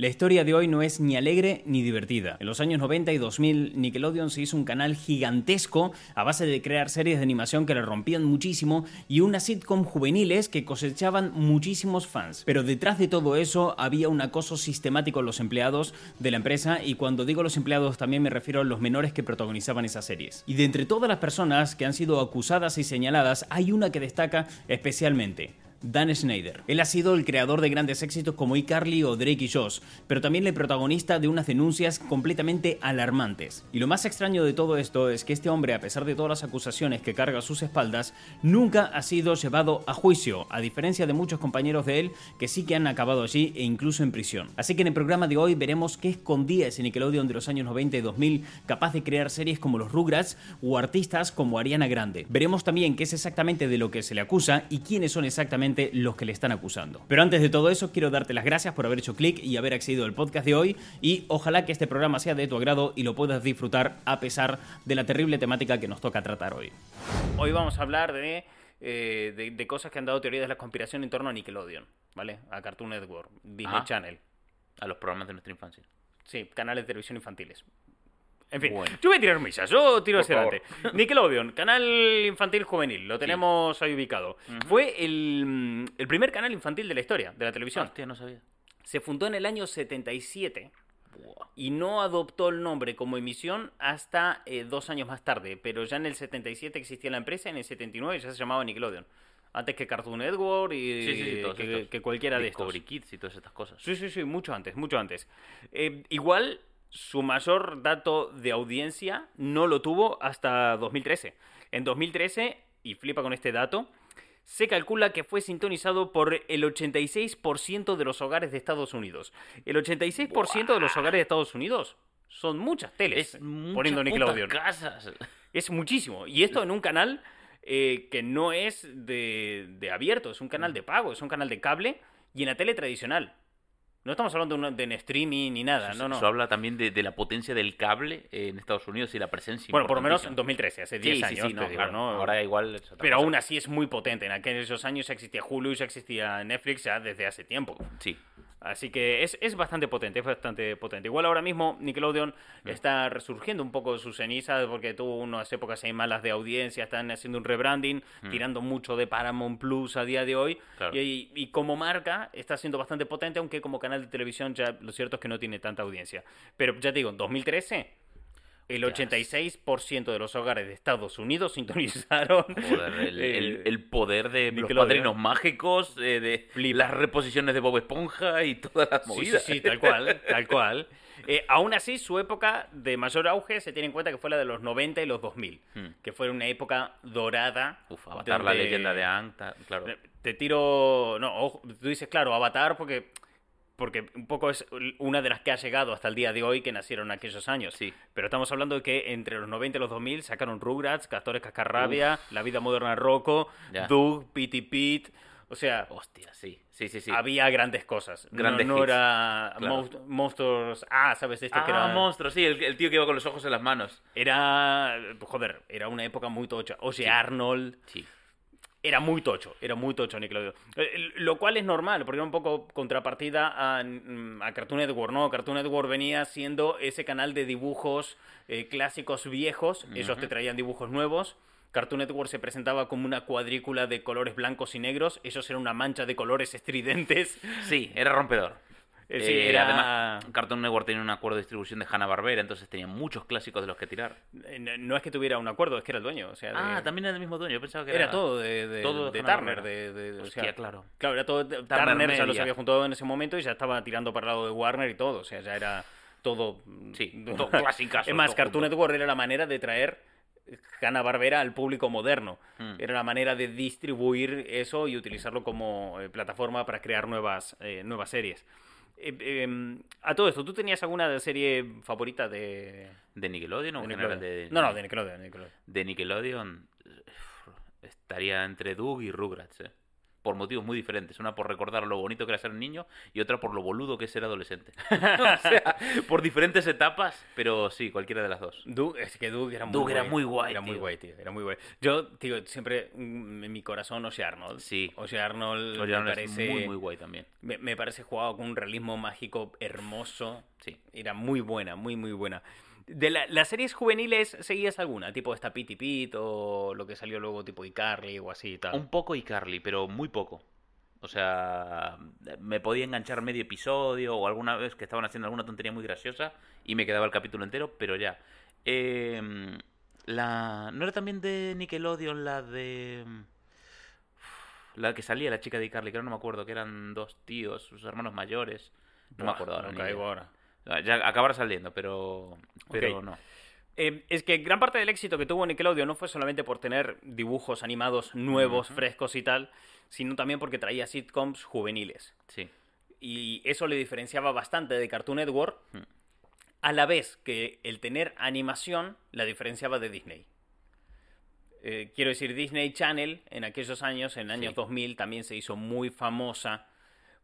La historia de hoy no es ni alegre ni divertida. En los años 90 y 2000, Nickelodeon se hizo un canal gigantesco a base de crear series de animación que le rompían muchísimo y unas sitcom juveniles que cosechaban muchísimos fans. Pero detrás de todo eso había un acoso sistemático en los empleados de la empresa y cuando digo los empleados también me refiero a los menores que protagonizaban esas series. Y de entre todas las personas que han sido acusadas y señaladas, hay una que destaca especialmente. Dan Schneider. Él ha sido el creador de grandes éxitos como iCarly o Drake y Josh, pero también el protagonista de unas denuncias completamente alarmantes. Y lo más extraño de todo esto es que este hombre, a pesar de todas las acusaciones que carga a sus espaldas, nunca ha sido llevado a juicio, a diferencia de muchos compañeros de él que sí que han acabado allí e incluso en prisión. Así que en el programa de hoy veremos qué escondía ese Nickelodeon de los años 90 y 2000 capaz de crear series como los Rugrats o artistas como Ariana Grande. Veremos también qué es exactamente de lo que se le acusa y quiénes son exactamente los que le están acusando. Pero antes de todo eso, quiero darte las gracias por haber hecho clic y haber accedido al podcast de hoy y ojalá que este programa sea de tu agrado y lo puedas disfrutar a pesar de la terrible temática que nos toca tratar hoy. Hoy vamos a hablar de, eh, de, cosas que han dado teorías de la conspiración en torno a Nickelodeon, ¿vale? A Cartoon Network, Disney Channel. A los programas de nuestra infancia. Sí, canales de televisión infantiles. En fin, yo voy a tirar misas, yo tiro hacia adelante. Nickelodeon, canal infantil juvenil, lo tenemos ahí ubicado. Fue el, primer canal infantil de la historia, de la televisión. Hostia, no sabía. Se fundó en el año 77 y no adoptó el nombre como emisión hasta eh, dos años más tarde, pero ya en el 77 existía la empresa, en el 79 ya se llamaba Nickelodeon. Antes que Cartoon Network y que, cualquiera de estos. Kids y todas estas cosas. Sí, sí, sí, mucho antes, mucho antes. Eh, igual su mayor dato de audiencia no lo tuvo hasta 2013. En 2013, y flipa con este dato, se calcula que fue sintonizado por el 86% de los hogares de Estados Unidos. El 86% de los hogares de Estados Unidos son muchas teles es poniendo Nickelodeon. Casas. Es muchísimo. Y esto en un canal eh, que no es de, de abierto, es un canal de pago, es un canal de cable y en la tele tradicional. No estamos hablando de, un, streaming ni nada, no, no. Eso habla también de, la potencia del cable en Estados Unidos y la presencia. Bueno, por lo menos en 2013, hace 10 años. Sí, no, Ahora igual. Pero aún así es muy potente. En aquellos años ya existía Hulu y ya existía Netflix ya desde hace tiempo. Sí. Así que es, es, bastante potente, es bastante potente. Igual ahora mismo Nickelodeon mm. está resurgiendo un poco de sus cenizas porque tuvo unas épocas ahí malas de audiencia, están haciendo un rebranding, mm. tirando mucho de Paramount Plus a día de hoy. Y, y, como marca está siendo bastante potente, aunque como canal de televisión ya lo cierto es que no tiene tanta audiencia. Pero ya te digo, en 2013 el 86% de los hogares de Estados Unidos sintonizaron. Eh, el, poder de los padrinos mágicos, eh, de las reposiciones de Bob Esponja y todas las movidas. Sí, sí, tal cual, tal cual. Eh, aún así, su época de mayor auge se tiene en cuenta que fue la de los 90 y los 2000, hmm. que fue una época dorada. Uf, Avatar, la leyenda de claro. Te tiro. No, tú dices, claro, Avatar, porque porque un poco es una de las que ha llegado hasta el día de hoy que nacieron aquellos años. Sí. Pero estamos hablando de que entre los 90 y los 2000 sacaron Rugrats, Castores Cascarrabia, La vida moderna de Rocco, Doug, Pity Pete. O sea, hostia, sí. Sí, sí, sí. Había grandes cosas. Grandes no, no era monstruos. Ah, ¿sabes? Este que era. monstruos, sí, el, tío que iba con los ojos en las manos. Era. Joder, era una época muy tocha. O sea, Arnold. Sí era muy tocho, era muy tocho Nickelodeon. Eh, lo cual es normal, porque era un poco contrapartida a, mm, a, Cartoon Network, ¿no? Cartoon Network venía siendo ese canal de dibujos eh, clásicos viejos, ellos te traían dibujos nuevos. Cartoon Network se presentaba como una cuadrícula de colores blancos y negros, ellos eran una mancha de colores estridentes. Sí, era rompedor. Eh, sí, era... Además, Cartoon Network tenía un acuerdo de distribución de Hanna-Barbera, entonces tenía muchos clásicos de los que tirar. Eh, no es que tuviera un acuerdo, es que era el dueño. O sea, ah, también era el mismo dueño. Yo pensaba que era... era todo de, de, todo de, Turner. De, Hostia, claro. Claro, era todo... Turner, ya los había juntado en ese momento y ya estaba tirando para el lado de Warner y todo. O sea, ya era todo... Sí, todo clásicas. Es más, Cartoon Network era la manera de traer Hanna Barbera al público moderno. Hmm. Era la manera de distribuir eso y utilizarlo como eh, plataforma para crear nuevas, nuevas series. Eh, em, a todo esto, ¿tú tenías alguna serie favorita de. ¿De Nickelodeon o de Nickelodeon? De, no, no, de Nickelodeon, de Nickelodeon. estaría entre Doug y Rugrats, eh. Por motivos muy diferentes. Una por recordar lo bonito que era ser niño y otra por lo boludo que es ser adolescente. o sea, por diferentes etapas, pero sí, cualquiera de las dos. Doug, es que Doug era muy Doug guay. era muy guay, Era muy tío. guay, tío. Era muy guay. Yo, tío, siempre mm, en mi corazón Ose Arnold. Sí. Ose Arnold Oye, me es parece... muy, muy guay también. Me, me parece jugado con un realismo mágico hermoso. Sí. Era muy buena, muy, muy buena. De la- las series juveniles, ¿seguías alguna? Tipo esta Pity Pit o lo que salió luego tipo iCarly o así y tal. Un poco y Carly, pero muy poco. O sea, me podía enganchar medio episodio o alguna vez que estaban haciendo alguna tontería muy graciosa y me quedaba el capítulo entero, pero ya. Eh, la... ¿No era también de Nickelodeon la de... La que salía, la chica de iCarly, que ahora no me acuerdo, que eran dos tíos, sus hermanos mayores. No me acuerdo ahora. no caigo ahora. Ya acabará saliendo, pero... Pero no. Eh, es que gran parte del éxito que tuvo Nickelodeon no fue solamente por tener dibujos animados nuevos, frescos y tal, sino también porque traía sitcoms juveniles. Sí. Y eso le diferenciaba bastante de Cartoon Network, Hmm. a la vez que el tener animación la diferenciaba de Disney. Eh, quiero decir, Disney Channel en aquellos años, en años Sí. 2000, también se hizo muy famosa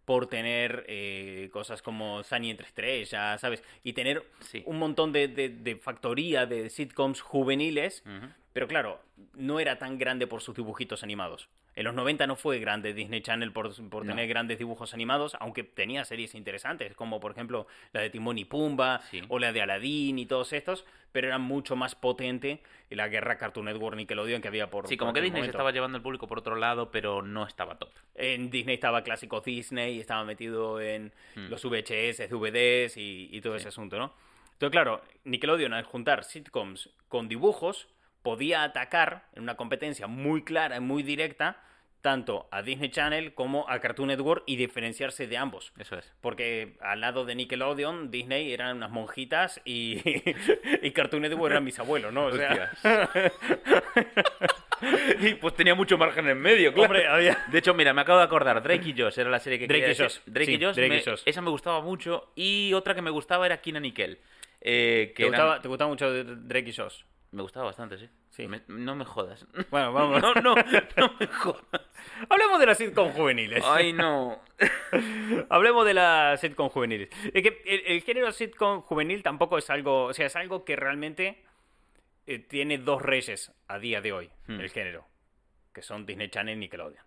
por tener eh, cosas como Sunny entre estrellas, ¿sabes? Y tener Sí. un montón de, de- de factoría de sitcoms juveniles, pero claro, no era tan grande por sus dibujitos animados. En los 90 no fue grande Disney Channel por, por No. tener grandes dibujos animados, aunque tenía series interesantes, como por ejemplo la de Timón y Pumba, Sí. o la de Aladdin y todos estos, pero era mucho más potente la guerra Cartoon Network Nickelodeon que había por Sí, como por que Disney se estaba llevando el público por otro lado, pero no estaba top. En Disney estaba Clásicos Disney, estaba metido en Hmm. los VHS, DVDs y, y todo ese asunto, ¿no? Entonces, claro, Nickelodeon al juntar sitcoms con dibujos podía atacar en una competencia muy clara y muy directa tanto a Disney Channel como a Cartoon Network y diferenciarse de ambos. Eso es. Porque al lado de Nickelodeon, Disney eran unas monjitas y, y Cartoon Network eran mis abuelos, ¿no? O sea, y pues tenía mucho margen en medio, claro. hombre, había... De hecho, mira, me acabo de acordar, Drake y Josh era la serie que Drake quería y. Josh, Drake sí, y Josh, Drake me- y Josh. esa me gustaba mucho. Y otra que me gustaba era Kina Nickel. Eh, que ¿Te eran- gustaba, ¿Te gustaba mucho Drake y Josh? Me gustaba bastante, sí. Sí. Me- no me jodas. Bueno, vamos. No, no, no me jodas. Hablemos de las sitcom juveniles. Ay, no. Hablemos de las sitcom juveniles. Es que el, el género sitcom juvenil tampoco es algo. O sea, es algo que realmente eh, tiene dos reyes a día de hoy, Hmm. el género. Que son Disney Channel y Nickelodeon.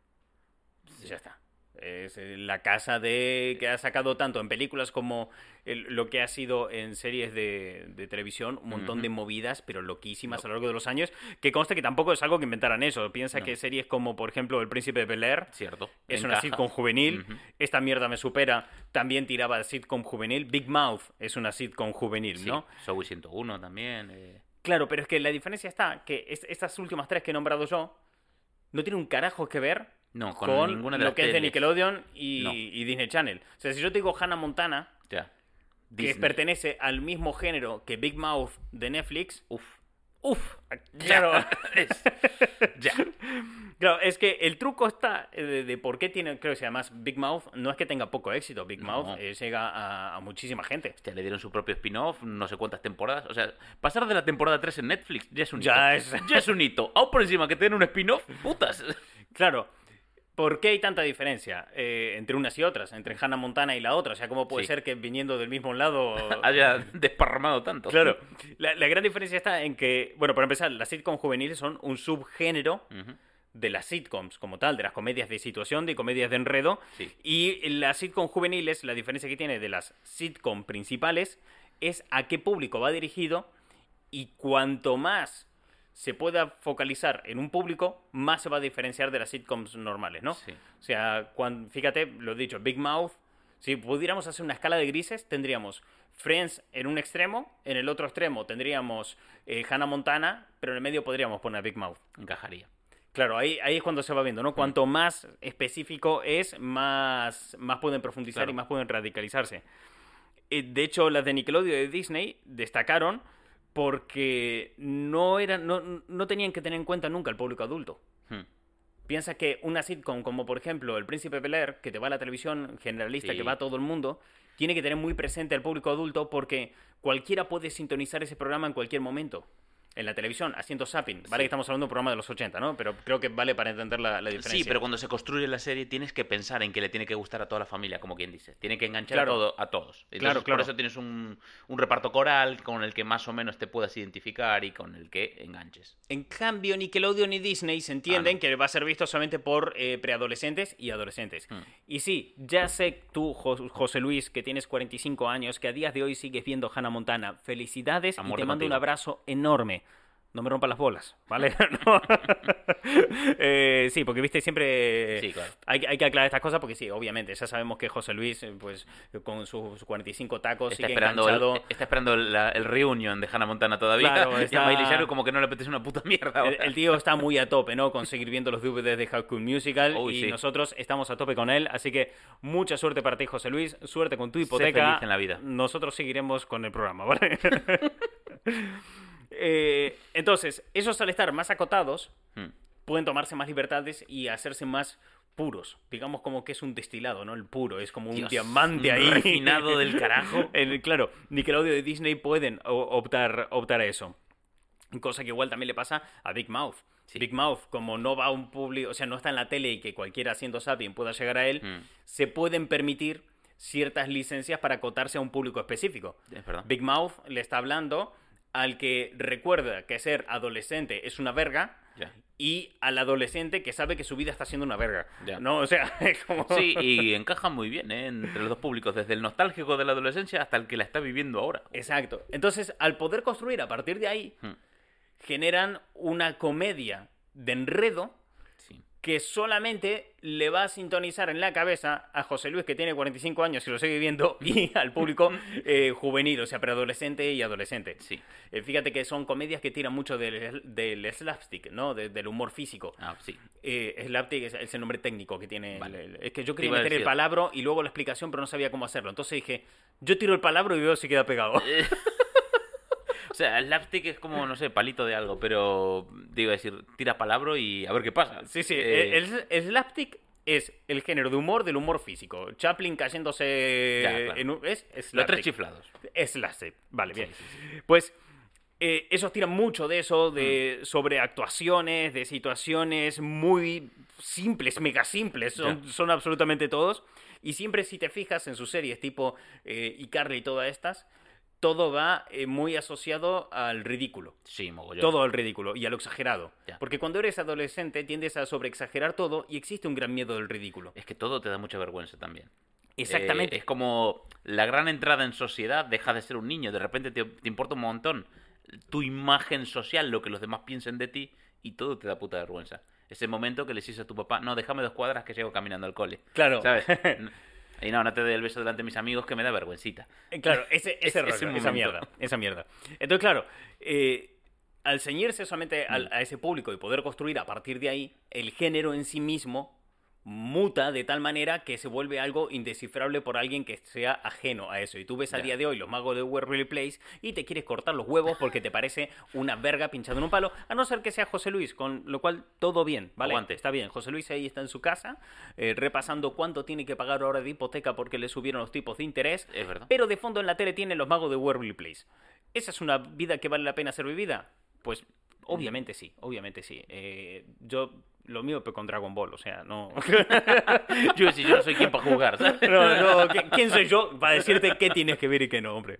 Ya está. Es eh, la casa de que ha sacado tanto en películas como el- lo que ha sido en series de, de televisión, un montón de movidas, pero loquísimas a lo largo de los años, que consta que tampoco es algo que inventaran eso. Piensa No. que series como, por ejemplo, El Príncipe de Bel Air, Cierto. es una sitcom juvenil. Esta mierda me supera. También tiraba de sitcom juvenil. Big Mouth es una sitcom juvenil, Sí, ¿no? Zoey 101 también. eh. Claro, pero es que la diferencia está que es- estas últimas tres que he nombrado yo no tienen un carajo que ver No, con, con, ninguna de lo las que es de. Nickelodeon y, No. y Disney Channel. O sea, si yo te digo Hannah Montana, Ya. que pertenece al mismo género que Big Mouth de Netflix, Uf. uff, claro. Es- ya. Claro, es que el truco está de, de por qué tiene, creo que llama Big Mouth, no es que tenga poco éxito, Big No. Mouth eh, llega a, a muchísima gente. Hostia, le dieron su propio spin-off, no sé cuántas temporadas. O sea, pasar de la temporada 3 en Netflix ya es un Ya hito. es- Ya es un hito. Aún por encima que tienen un spin-off, putas. Claro, ¿por qué hay tanta diferencia eh, entre unas y otras? Entre Hannah Montana y la otra. O sea, ¿cómo puede Sí. ser que viniendo del mismo lado... Haya desparramado tanto. Claro, la, la gran diferencia está en que, bueno, para empezar, las sitcoms juveniles son un subgénero de las sitcoms como tal, de las comedias de situación, de comedias de enredo. Sí. Y las sitcoms juveniles, la diferencia que tiene de las sitcoms principales es a qué público va dirigido y cuanto más se pueda focalizar en un público, más se va a diferenciar de las sitcoms normales, ¿no? Sí. O sea, cuan- fíjate, lo he dicho, Big Mouth, si pudiéramos hacer una escala de grises, tendríamos Friends en un extremo, en el otro extremo tendríamos eh, Hannah Montana, pero en el medio podríamos poner Big Mouth. Encajaría. Claro, ahí, ahí es cuando se va viendo, ¿no? Cuanto más específico es, más, más pueden profundizar Claro. y más pueden radicalizarse. Eh, De hecho, las de Nickelodeon y de Disney destacaron porque no, eran, no, no tenían que tener en cuenta nunca el público adulto. Hmm. Piensa que una sitcom como por ejemplo El Príncipe Bel Air, que te va a la televisión generalista, Sí. que va a todo el mundo, tiene que tener muy presente al público adulto porque cualquiera puede sintonizar ese programa en cualquier momento. En la televisión haciendo zapping. Vale Sí. que estamos hablando de un programa de los 80, ¿no? Pero creo que vale para entender la, la diferencia. Sí, pero cuando se construye la serie tienes que pensar en que le tiene que gustar a toda la familia, como quien dice. Tiene que enganchar Claro. a, todo, a todos. Entonces, Claro, claro. Por eso tienes un, un reparto coral con el que más o menos te puedas identificar y con el que enganches. En cambio, Nickelodeon y Disney se entienden Ah, no. que va a ser visto solamente por eh, preadolescentes y adolescentes. Hmm. Y sí, ya sé tú, Jo- José Luis, que tienes 45 años, que a días de hoy sigues viendo Hannah Montana. Felicidades A y te mando un contigo. abrazo enorme. No me rompas las bolas, ¿vale? No. Eh, sí, porque viste, siempre Sí, claro. hay, hay que aclarar estas cosas porque sí, obviamente, ya sabemos que José Luis, eh, pues con sus 45 tacos, Está sigue esperando, el, está esperando la- el reunion de Hannah Montana todavía. Claro, Y está- a Miley como que no le apetece una puta mierda. El, el tío está muy a tope, ¿no? Con seguir viendo los DVDs de High School Musical Uy, y sí. nosotros estamos a tope con él, así que mucha suerte para ti, José Luis, suerte con tu Sé hipoteca. feliz en la vida. Nosotros seguiremos con el programa, ¿vale? Eh, entonces, esos al estar más acotados Hmm. pueden tomarse más libertades y hacerse más puros. Digamos como que es un destilado, ¿no? El puro, es como un Dios, diamante un ahí. refinado del carajo. El- claro, Nickelodeon y Disney pueden optar, optar a eso. Cosa que igual también le pasa a Big Mouth. Sí. Big Mouth, como no va a un público, o sea, no está en la tele y que cualquiera haciendo zapping pueda llegar a él, Mm. se pueden permitir ciertas licencias para acotarse a un público específico. Es. Big Mouth le está hablando al que recuerda que ser adolescente es una verga y al adolescente que sabe que su vida está siendo una verga. ¿No? O sea, es como... Sí, y encaja muy bien ¿eh? entre los dos públicos, desde el nostálgico de la adolescencia hasta el que la está viviendo ahora. Exacto. Entonces, al poder construir a partir de ahí, Hmm. generan una comedia de enredo. Que solamente le va a sintonizar en la cabeza a José Luis, que tiene 45 años y lo sigue viendo, y al público eh, juvenil, o sea, preadolescente y adolescente. Sí. Eh, fíjate que son comedias que tiran mucho del, del slapstick, ¿no? De- del humor físico. Ah, sí. Eh, slapstick es, es el nombre técnico que tiene. el- Vale. el- es que yo quería meter el decir. palabro y luego la explicación, pero no sabía cómo hacerlo. Entonces dije, yo tiro el palabro y veo si queda pegado. O sea, el slapstick es como, no sé, palito de algo, pero digo, decir, tira palabro y a ver qué pasa. Sí, sí. Eh, El, el slapstick es el género de humor del humor físico. Chaplin cayéndose Ya, claro. en un... Es los slapstick. tres chiflados. Es slapstick. Vale, bien. Sí, Pues eh, esos tiran mucho de eso, de Mm. sobre actuaciones, de situaciones muy simples, mega simples, son absolutamente todos. Y siempre si te fijas en sus series tipo eh, iCarly y todas estas, todo va eh, muy asociado al ridículo. Sí, mogollón. Todo al ridículo y a lo exagerado. Ya. Porque cuando eres adolescente tiendes a sobreexagerar todo y existe un gran miedo del ridículo. Es que todo te da mucha vergüenza también. Exactamente. Eh, es como la gran entrada en sociedad, deja de ser un niño, de repente te, te importa un montón tu imagen social, lo que los demás piensen de ti, y todo te da puta vergüenza. Ese momento que le dices a tu papá, no, déjame dos cuadras que llego caminando al cole. Claro. ¿Sabes? y no, no te doy el beso delante de mis amigos que me da vergüencita. Eh, Claro, ese, ese, rollo, esa mierda, esa mierda. Entonces, claro, eh, al ceñirse solamente al- Mm. a ese público y poder construir a partir de ahí, el género en sí mismo muta de tal manera que se vuelve algo indescifrable por alguien que sea ajeno a eso. Y tú ves a día de hoy los magos de Waverly Place y te quieres cortar los huevos porque te parece una verga pinchada en un palo, a no ser que sea José Luis, con lo cual todo bien, ¿vale? Aguante. Está bien, José Luis ahí está en su casa, eh, repasando cuánto tiene que pagar ahora de hipoteca porque le subieron los tipos de interés, Es verdad. pero de fondo en la tele tiene los magos de Waverly Place. ¿Esa es una vida que vale la pena ser vivida? Pues obviamente sí, obviamente sí. Eh, yo, lo mío pero con Dragon Ball, o sea, no... Yo, si yo no soy quien para jugar, ¿sabes? No, no, ¿qui- ¿quién soy yo para decirte qué tienes que ver y qué no, hombre?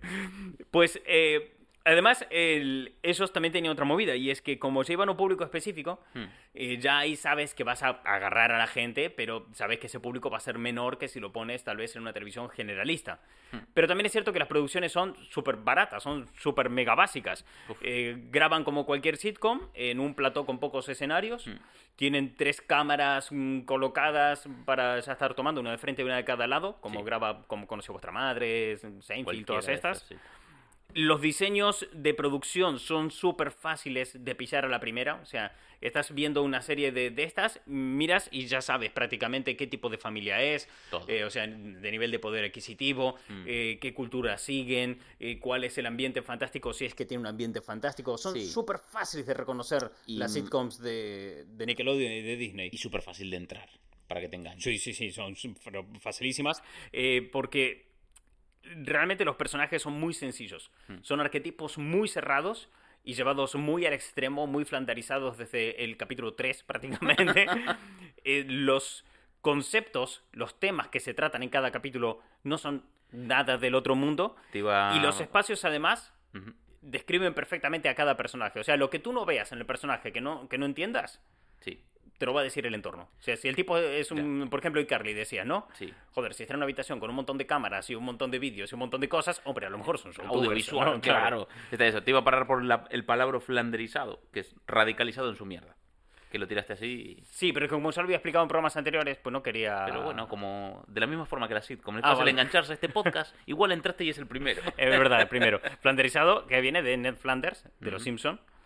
Pues, eh, además, el- esos también tenían otra movida, y es que como se iban a un público específico, Hmm. eh, ya ahí sabes que vas a agarrar a la gente, pero sabes que ese público va a ser menor que si lo pones tal vez en una televisión generalista. Hmm. Pero también es cierto que las producciones son súper baratas, son súper mega básicas. Eh, graban como cualquier sitcom en un plató con pocos escenarios. Hmm. Tienen tres cámaras mm, colocadas para ya estar tomando una de frente y una de cada lado, como Sí. graba, como conoce vuestra madre, Seinfeld, todas estas. sí. Los diseños de producción son súper fáciles de pillar a la primera. O sea, estás viendo una serie de, de estas, miras y ya sabes prácticamente qué tipo de familia es. Eh, o sea, de nivel de poder adquisitivo, Mm. eh, qué cultura siguen, eh, cuál es el ambiente fantástico, si es que tiene un ambiente fantástico. Son Sí. súper fáciles de reconocer Y- las sitcoms de, de Nickelodeon y de Disney. Y súper fácil de entrar, para que te enganches. Sí, sí, sí, son facilísimas. porque realmente los personajes son muy sencillos. Hmm. Son arquetipos muy cerrados y llevados muy al extremo, muy flanderizados desde el capítulo 3 prácticamente. Eh, los conceptos, los temas que se tratan en cada capítulo no son nada del otro mundo. Iba- Y los espacios además describen perfectamente a cada personaje. O sea, lo que tú no veas en el personaje que no, que no entiendas, Sí, te lo va a decir el entorno. O sea, si el tipo es un, por ejemplo, iCarly decía, ¿no? sí. Joder, si está en una habitación con un montón de cámaras y un montón de vídeos y un montón de cosas, hombre, a lo mejor son Audiovisual, ¿no? claro. Está eso. Te iba a parar por la- el palabra flanderizado, que es radicalizado en su mierda. Que lo tiraste así. y- Sí, pero como se lo había explicado en programas anteriores, pues no quería... Pero bueno, como de la misma forma que la sitcom. Es Ah, vale. engancharse a este podcast. Igual entraste y es el primero. Es verdad, el primero. Flanderizado, que viene de Ned Flanders, de Los Ujú.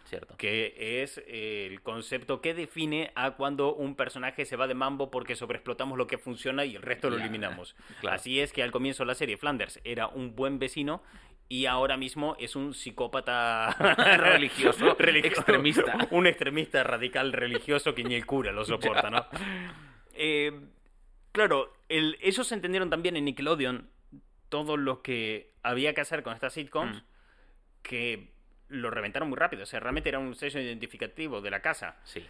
Cierto. que es el concepto que define a cuando un personaje se va de mambo porque sobreexplotamos lo que funciona y el resto lo eliminamos. claro. Así es que al comienzo de la serie Flanders era un buen vecino y ahora mismo es un psicópata Religioso, extremista. Un extremista radical religioso que ni el cura lo soporta, ¿no? Eh, claro, el- ellos entendieron también en Nickelodeon todo lo que había que hacer con estas sitcoms Mm. que lo reventaron muy rápido. O sea, realmente era un sello identificativo de la casa. Sí.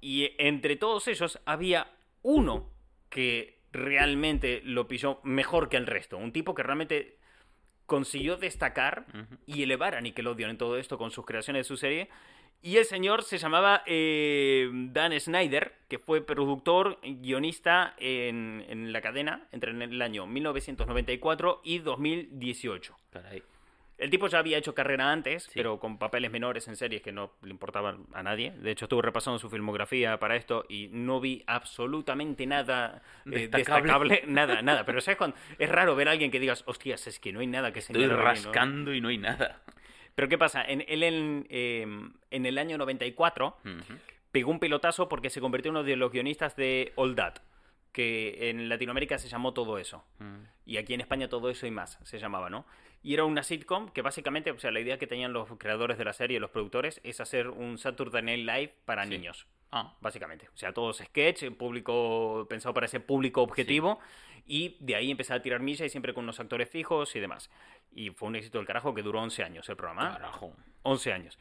Y entre todos ellos había uno que realmente lo pilló mejor que el resto. Un tipo que realmente consiguió destacar y elevar a Nickelodeon en todo esto con sus creaciones de su serie. Y el señor se llamaba eh, Dan Snyder, que fue productor, guionista en, en la cadena entre el año 1994 y 2018. Caray. El tipo ya había hecho carrera antes, Sí. pero con papeles menores en series que no le importaban a nadie. De hecho, estuve repasando su filmografía para esto y no vi absolutamente nada eh, Destacable. destacable. Nada, nada. Pero ¿sabes cuando Es raro ver a alguien que digas, hostias, es que no hay nada que Estoy aquí, ¿no?". rascando y no hay nada. Pero ¿qué pasa? En, él en, eh, en el año 94 Ujú. pegó un pelotazo porque se convirtió en uno de los guionistas de All That, que en Latinoamérica se llamó Todo Eso. Mm. Y aquí en España todo eso y más se llamaba, ¿no? Y era una sitcom que básicamente, o sea, la idea que tenían los creadores de la serie, los productores, es hacer un Saturday Night Live para Sí. niños, Ah, básicamente. O sea, todos sketch, público pensado para ese público objetivo, y de ahí empezar a tirar milla y siempre con unos actores fijos y demás. Y fue un éxito del carajo que duró 11 años el programa. carajo. 11 años.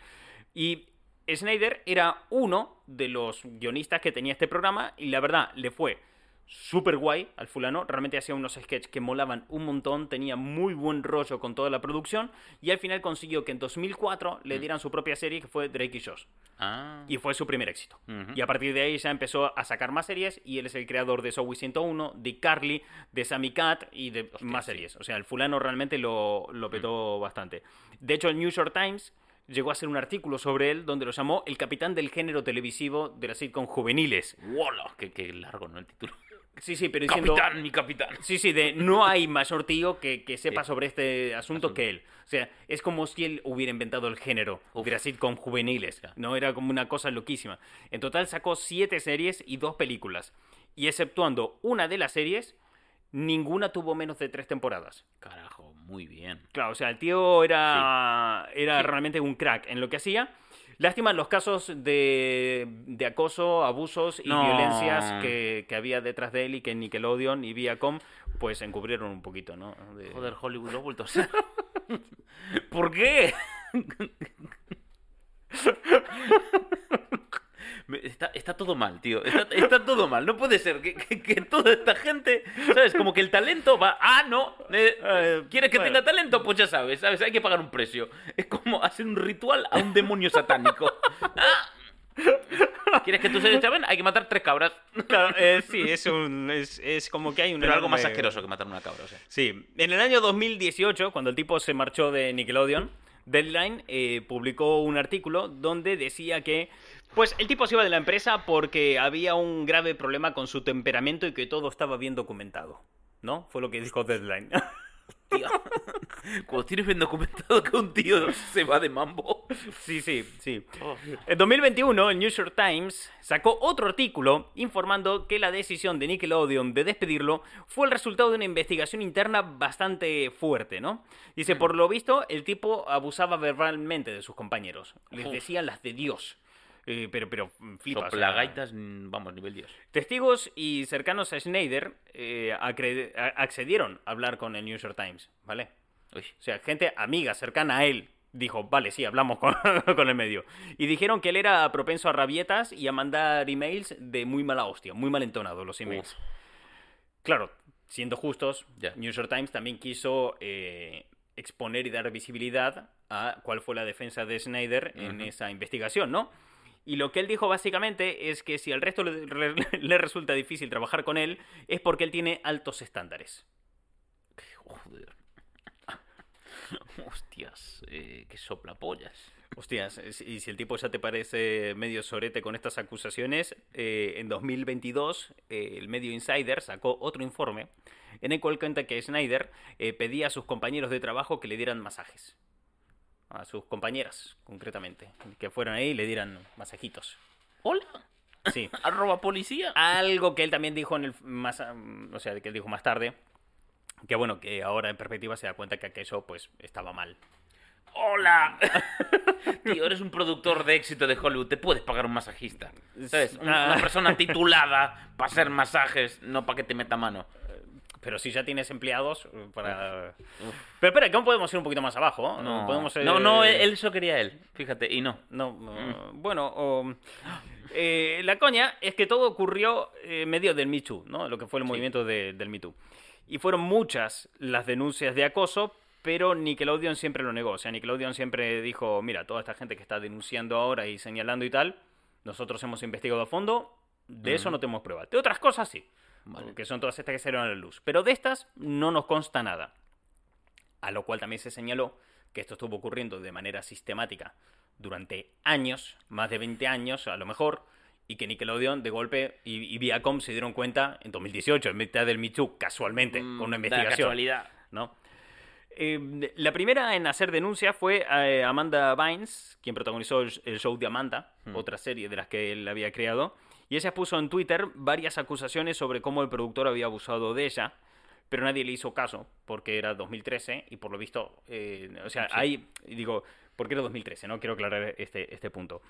Y Snyder era uno de los guionistas que tenía este programa y la verdad le fue súper guay al fulano. Realmente hacía unos sketches que molaban un montón, tenía muy buen rollo con toda la producción y al final consiguió que en 2004 le dieran su propia serie que fue Drake y Josh. Ah. Y fue su primer éxito. Y a partir de ahí ya empezó a sacar más series y él es el creador de Zoe 101, de Carly, de Sammy Cat y de Hostia, más sí. series. O sea, el fulano realmente lo, lo petó bastante. De hecho, el New York Times llegó a hacer un artículo sobre él donde lo llamó el capitán del género televisivo de las sitcom juveniles. ¡Wala! Qué, qué largo, ¿no? El título. Sí, sí, pero diciendo... Capitán, mi capitán. Sí, sí, de no hay mayor tío que, que sepa sobre este asunto Asunto. que él. O sea, es como si él hubiera inventado el género Uf. de las sitcom juveniles. No era como una cosa loquísima. En total sacó siete series y dos películas. Y exceptuando una de las series, ninguna tuvo menos de tres temporadas. Carajo, muy bien. Claro, o sea, el tío era, era Sí. realmente un crack en lo que hacía. Lástima los casos de, de acoso, abusos y No. violencias que, que había detrás de él y que Nickelodeon y Viacom pues encubrieron un poquito, ¿no? De- Joder, Hollywood lo ha vuelto a hacer. ¿Por qué? Está, está todo mal, tío. Está, está todo mal. No puede ser que, que- que toda esta gente, ¿sabes? Como que el talento va. Ah, no. eh, Eh, ¿Quieres que bueno. tenga talento? Pues ya sabes, ¿sabes? Hay que pagar un precio. Es como hacer un ritual a un demonio satánico. Ah. ¿Quieres que series te ven? Hay que matar tres cabras. Claro, eh, sí, es, un, es, es como que hay un... Pero algo más enorme- asqueroso que matar una cabra, o sea. Sí, en el año 2018, cuando el tipo se marchó de Nickelodeon, Deadline eh, publicó un artículo donde decía que, pues, el tipo se iba de la empresa porque había un grave problema con su temperamento y que todo estaba bien documentado. ¿No? Fue lo que dijo Deadline. Tío. Cuando tienes bien documentado que un tío se va de mambo. sí, sí, sí. Oh. En 2021, el New York Times sacó otro artículo informando que la decisión de Nickelodeon de despedirlo fue el resultado de una investigación interna bastante fuerte, ¿no? Dice, por lo visto, el tipo abusaba verbalmente de sus compañeros. Les decía las de Dios. Eh, pero, pero flipa. o sea, Soplagaitas, mm, vamos, nivel 10. Testigos y cercanos a Schneider eh, accedieron a hablar con el New York Times, ¿vale? Uy, O sea, gente amiga, cercana a él, dijo, vale, sí, hablamos con, con el medio. Y dijeron que él era propenso a rabietas y a mandar emails de muy mala hostia, muy mal entonados los emails. Claro, siendo justos, Ya. New York Times también quiso eh, exponer y dar visibilidad a cuál fue la defensa de Snyder en esa investigación, ¿no? Y lo que él dijo básicamente es que si al resto le, re- le resulta difícil trabajar con él, es porque él tiene altos estándares. Joder. Hostias, eh, qué soplapollas. Hostias, es- y si el tipo ya te parece medio sorete con estas acusaciones, eh, en 2022 eh, el medio Insider sacó otro informe en el cual cuenta que Snyder eh, pedía a sus compañeros de trabajo que le dieran masajes. A sus compañeras, concretamente. Que fueran ahí y le dieran masajitos. Hola, Sí. arroba policía. Algo que él también dijo en el más, o sea, que él dijo más tarde, que bueno, que ahora en perspectiva se da cuenta que aquello pues estaba mal. Hola. Tío, eres un productor de éxito de Hollywood, te puedes pagar un masajista. ¿Sabes? Un- Ah. Una persona titulada para hacer masajes, no para que te meta mano. Pero si ya tienes empleados eh, para... Pero espera, ¿cómo podemos ir un poquito más abajo? No, podemos, eh, no, no, él eso quería él, fíjate, y no. No, no, bueno, o- eh, la coña es que todo ocurrió en medio del Me Too, ¿no? Lo que fue el Sí. movimiento de- del Me Too. Y fueron muchas las denuncias de acoso, pero Nickelodeon siempre lo negó. O sea, Nickelodeon siempre dijo, mira, toda esta gente que está denunciando ahora y señalando y tal, nosotros hemos investigado a fondo, de eso no tenemos pruebas. De otras cosas sí, Vale. que son todas estas que salieron a la luz. Pero de estas no nos consta nada. A lo cual también se señaló que esto estuvo ocurriendo de manera sistemática durante años, más de 20 años a lo mejor, y que Nickelodeon de golpe y, y Viacom se dieron cuenta en 2018, en mitad del Me Too, casualmente, Mm, con una investigación. casualidad. ¿no? Eh, la primera en hacer denuncia fue eh, Amanda Bynes, quien protagonizó el, el show de Amanda, Hmm. otra serie de las que él había creado, y ella puso en Twitter varias acusaciones sobre cómo el productor había abusado de ella, pero nadie le hizo caso, porque era 2013 y por lo visto, eh, o sea, Sí. hay, digo, ¿por qué era 2013? No quiero aclarar este, este punto.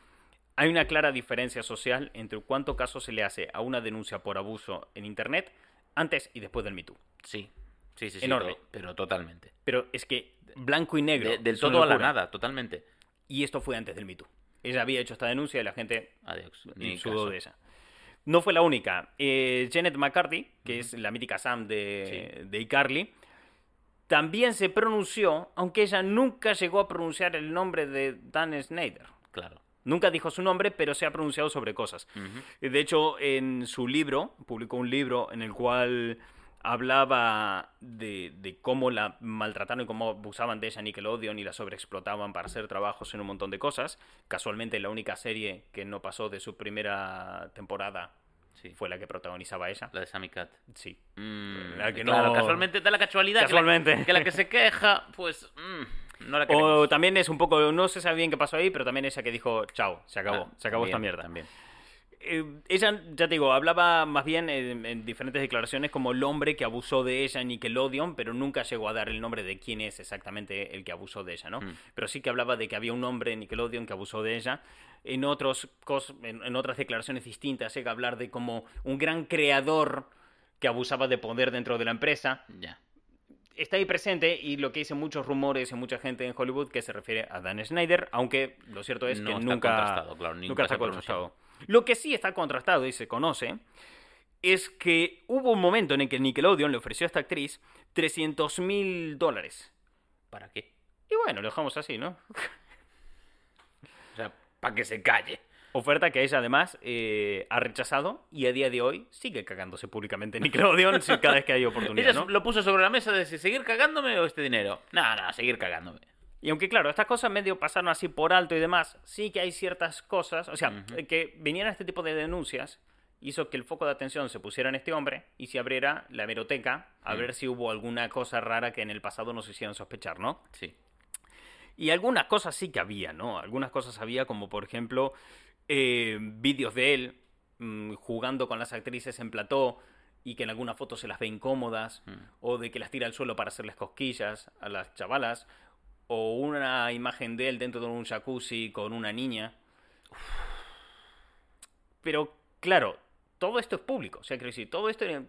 Hay una clara diferencia social entre cuánto caso se le hace a una denuncia por abuso en Internet antes y después del Me Too. Sí, sí, sí, sí, Enorme. Pero, pero totalmente. Pero es que blanco y negro. De- del todo a la locura. nada, totalmente. Y esto fue antes del Me Too. Ella había hecho esta denuncia y la gente Adiós. Ni sudó caso. de ella. No fue la única. Eh, Janet McCarthy, que es la mítica Sam de, de iCarly, también se pronunció, aunque ella nunca llegó a pronunciar el nombre de Dan Snyder. Claro. Nunca dijo su nombre, pero se ha pronunciado sobre cosas. De hecho, en su libro, publicó un libro en el cual hablaba de, de cómo la maltrataron y cómo abusaban de ella Nickelodeon y la sobreexplotaban para hacer trabajos en un montón de cosas. Casualmente, la única serie que no pasó de su primera temporada Sí. fue la que protagonizaba ella. La de Sammy Cat. Sí. Mm, La que claro, no- casualmente da la casualidad. que la- Casualmente. Que la, que se queja, pues. mm, no la. O también es un poco, no se sabe bien qué pasó ahí, pero también ella que dijo, chao, se acabó, Ah, se acabó esta mierda. También. Eh, ella, ya te digo, hablaba más bien en, en diferentes declaraciones como el hombre que abusó de ella en Nickelodeon, pero nunca llegó a dar el nombre de quién es exactamente el que abusó de ella, ¿no? Mm. Pero sí que hablaba de que había un hombre en Nickelodeon que abusó de ella. En, otros cos- en, en otras declaraciones distintas llega a hablar de como un gran creador que abusaba de poder dentro de la empresa. Ya. Está ahí presente y lo que dicen muchos rumores y mucha gente en Hollywood que se refiere a Dan Snyder, aunque lo cierto es No que está nunca, claro, nunca nunca se está contrastado. Lo que sí está contrastado y se conoce es que hubo un momento en el que Nickelodeon le ofreció a esta actriz 300 mil dólares. ¿Para qué? Y bueno, lo dejamos así, ¿no? O sea, para que se calle. Oferta que ella además eh, ha rechazado y a día de hoy sigue cagándose públicamente en Nickelodeon cada vez que hay oportunidad, Ella ¿no? lo puso sobre la mesa de si seguir cagándome o este dinero. No, no, seguir cagándome. Y aunque claro, estas cosas medio pasaron así por alto y demás, sí que hay ciertas cosas, o sea, eh, que vinieran este tipo de denuncias hizo que el foco de atención se pusiera en este hombre y se abriera la hemeroteca a Mm. ver si hubo alguna cosa rara que en el pasado nos hicieron sospechar, ¿no? Sí. Y algunas cosas sí que había, ¿no? Algunas cosas había como por ejemplo eh, vídeos de él mm, jugando con las actrices en plató y que en algunas fotos se las ve incómodas Mm. o de que las tira al suelo para hacerles cosquillas a las chavalas o una imagen de él dentro de un jacuzzi con una niña. Pero claro, todo esto es público, o sea, quiero decir, todo esto es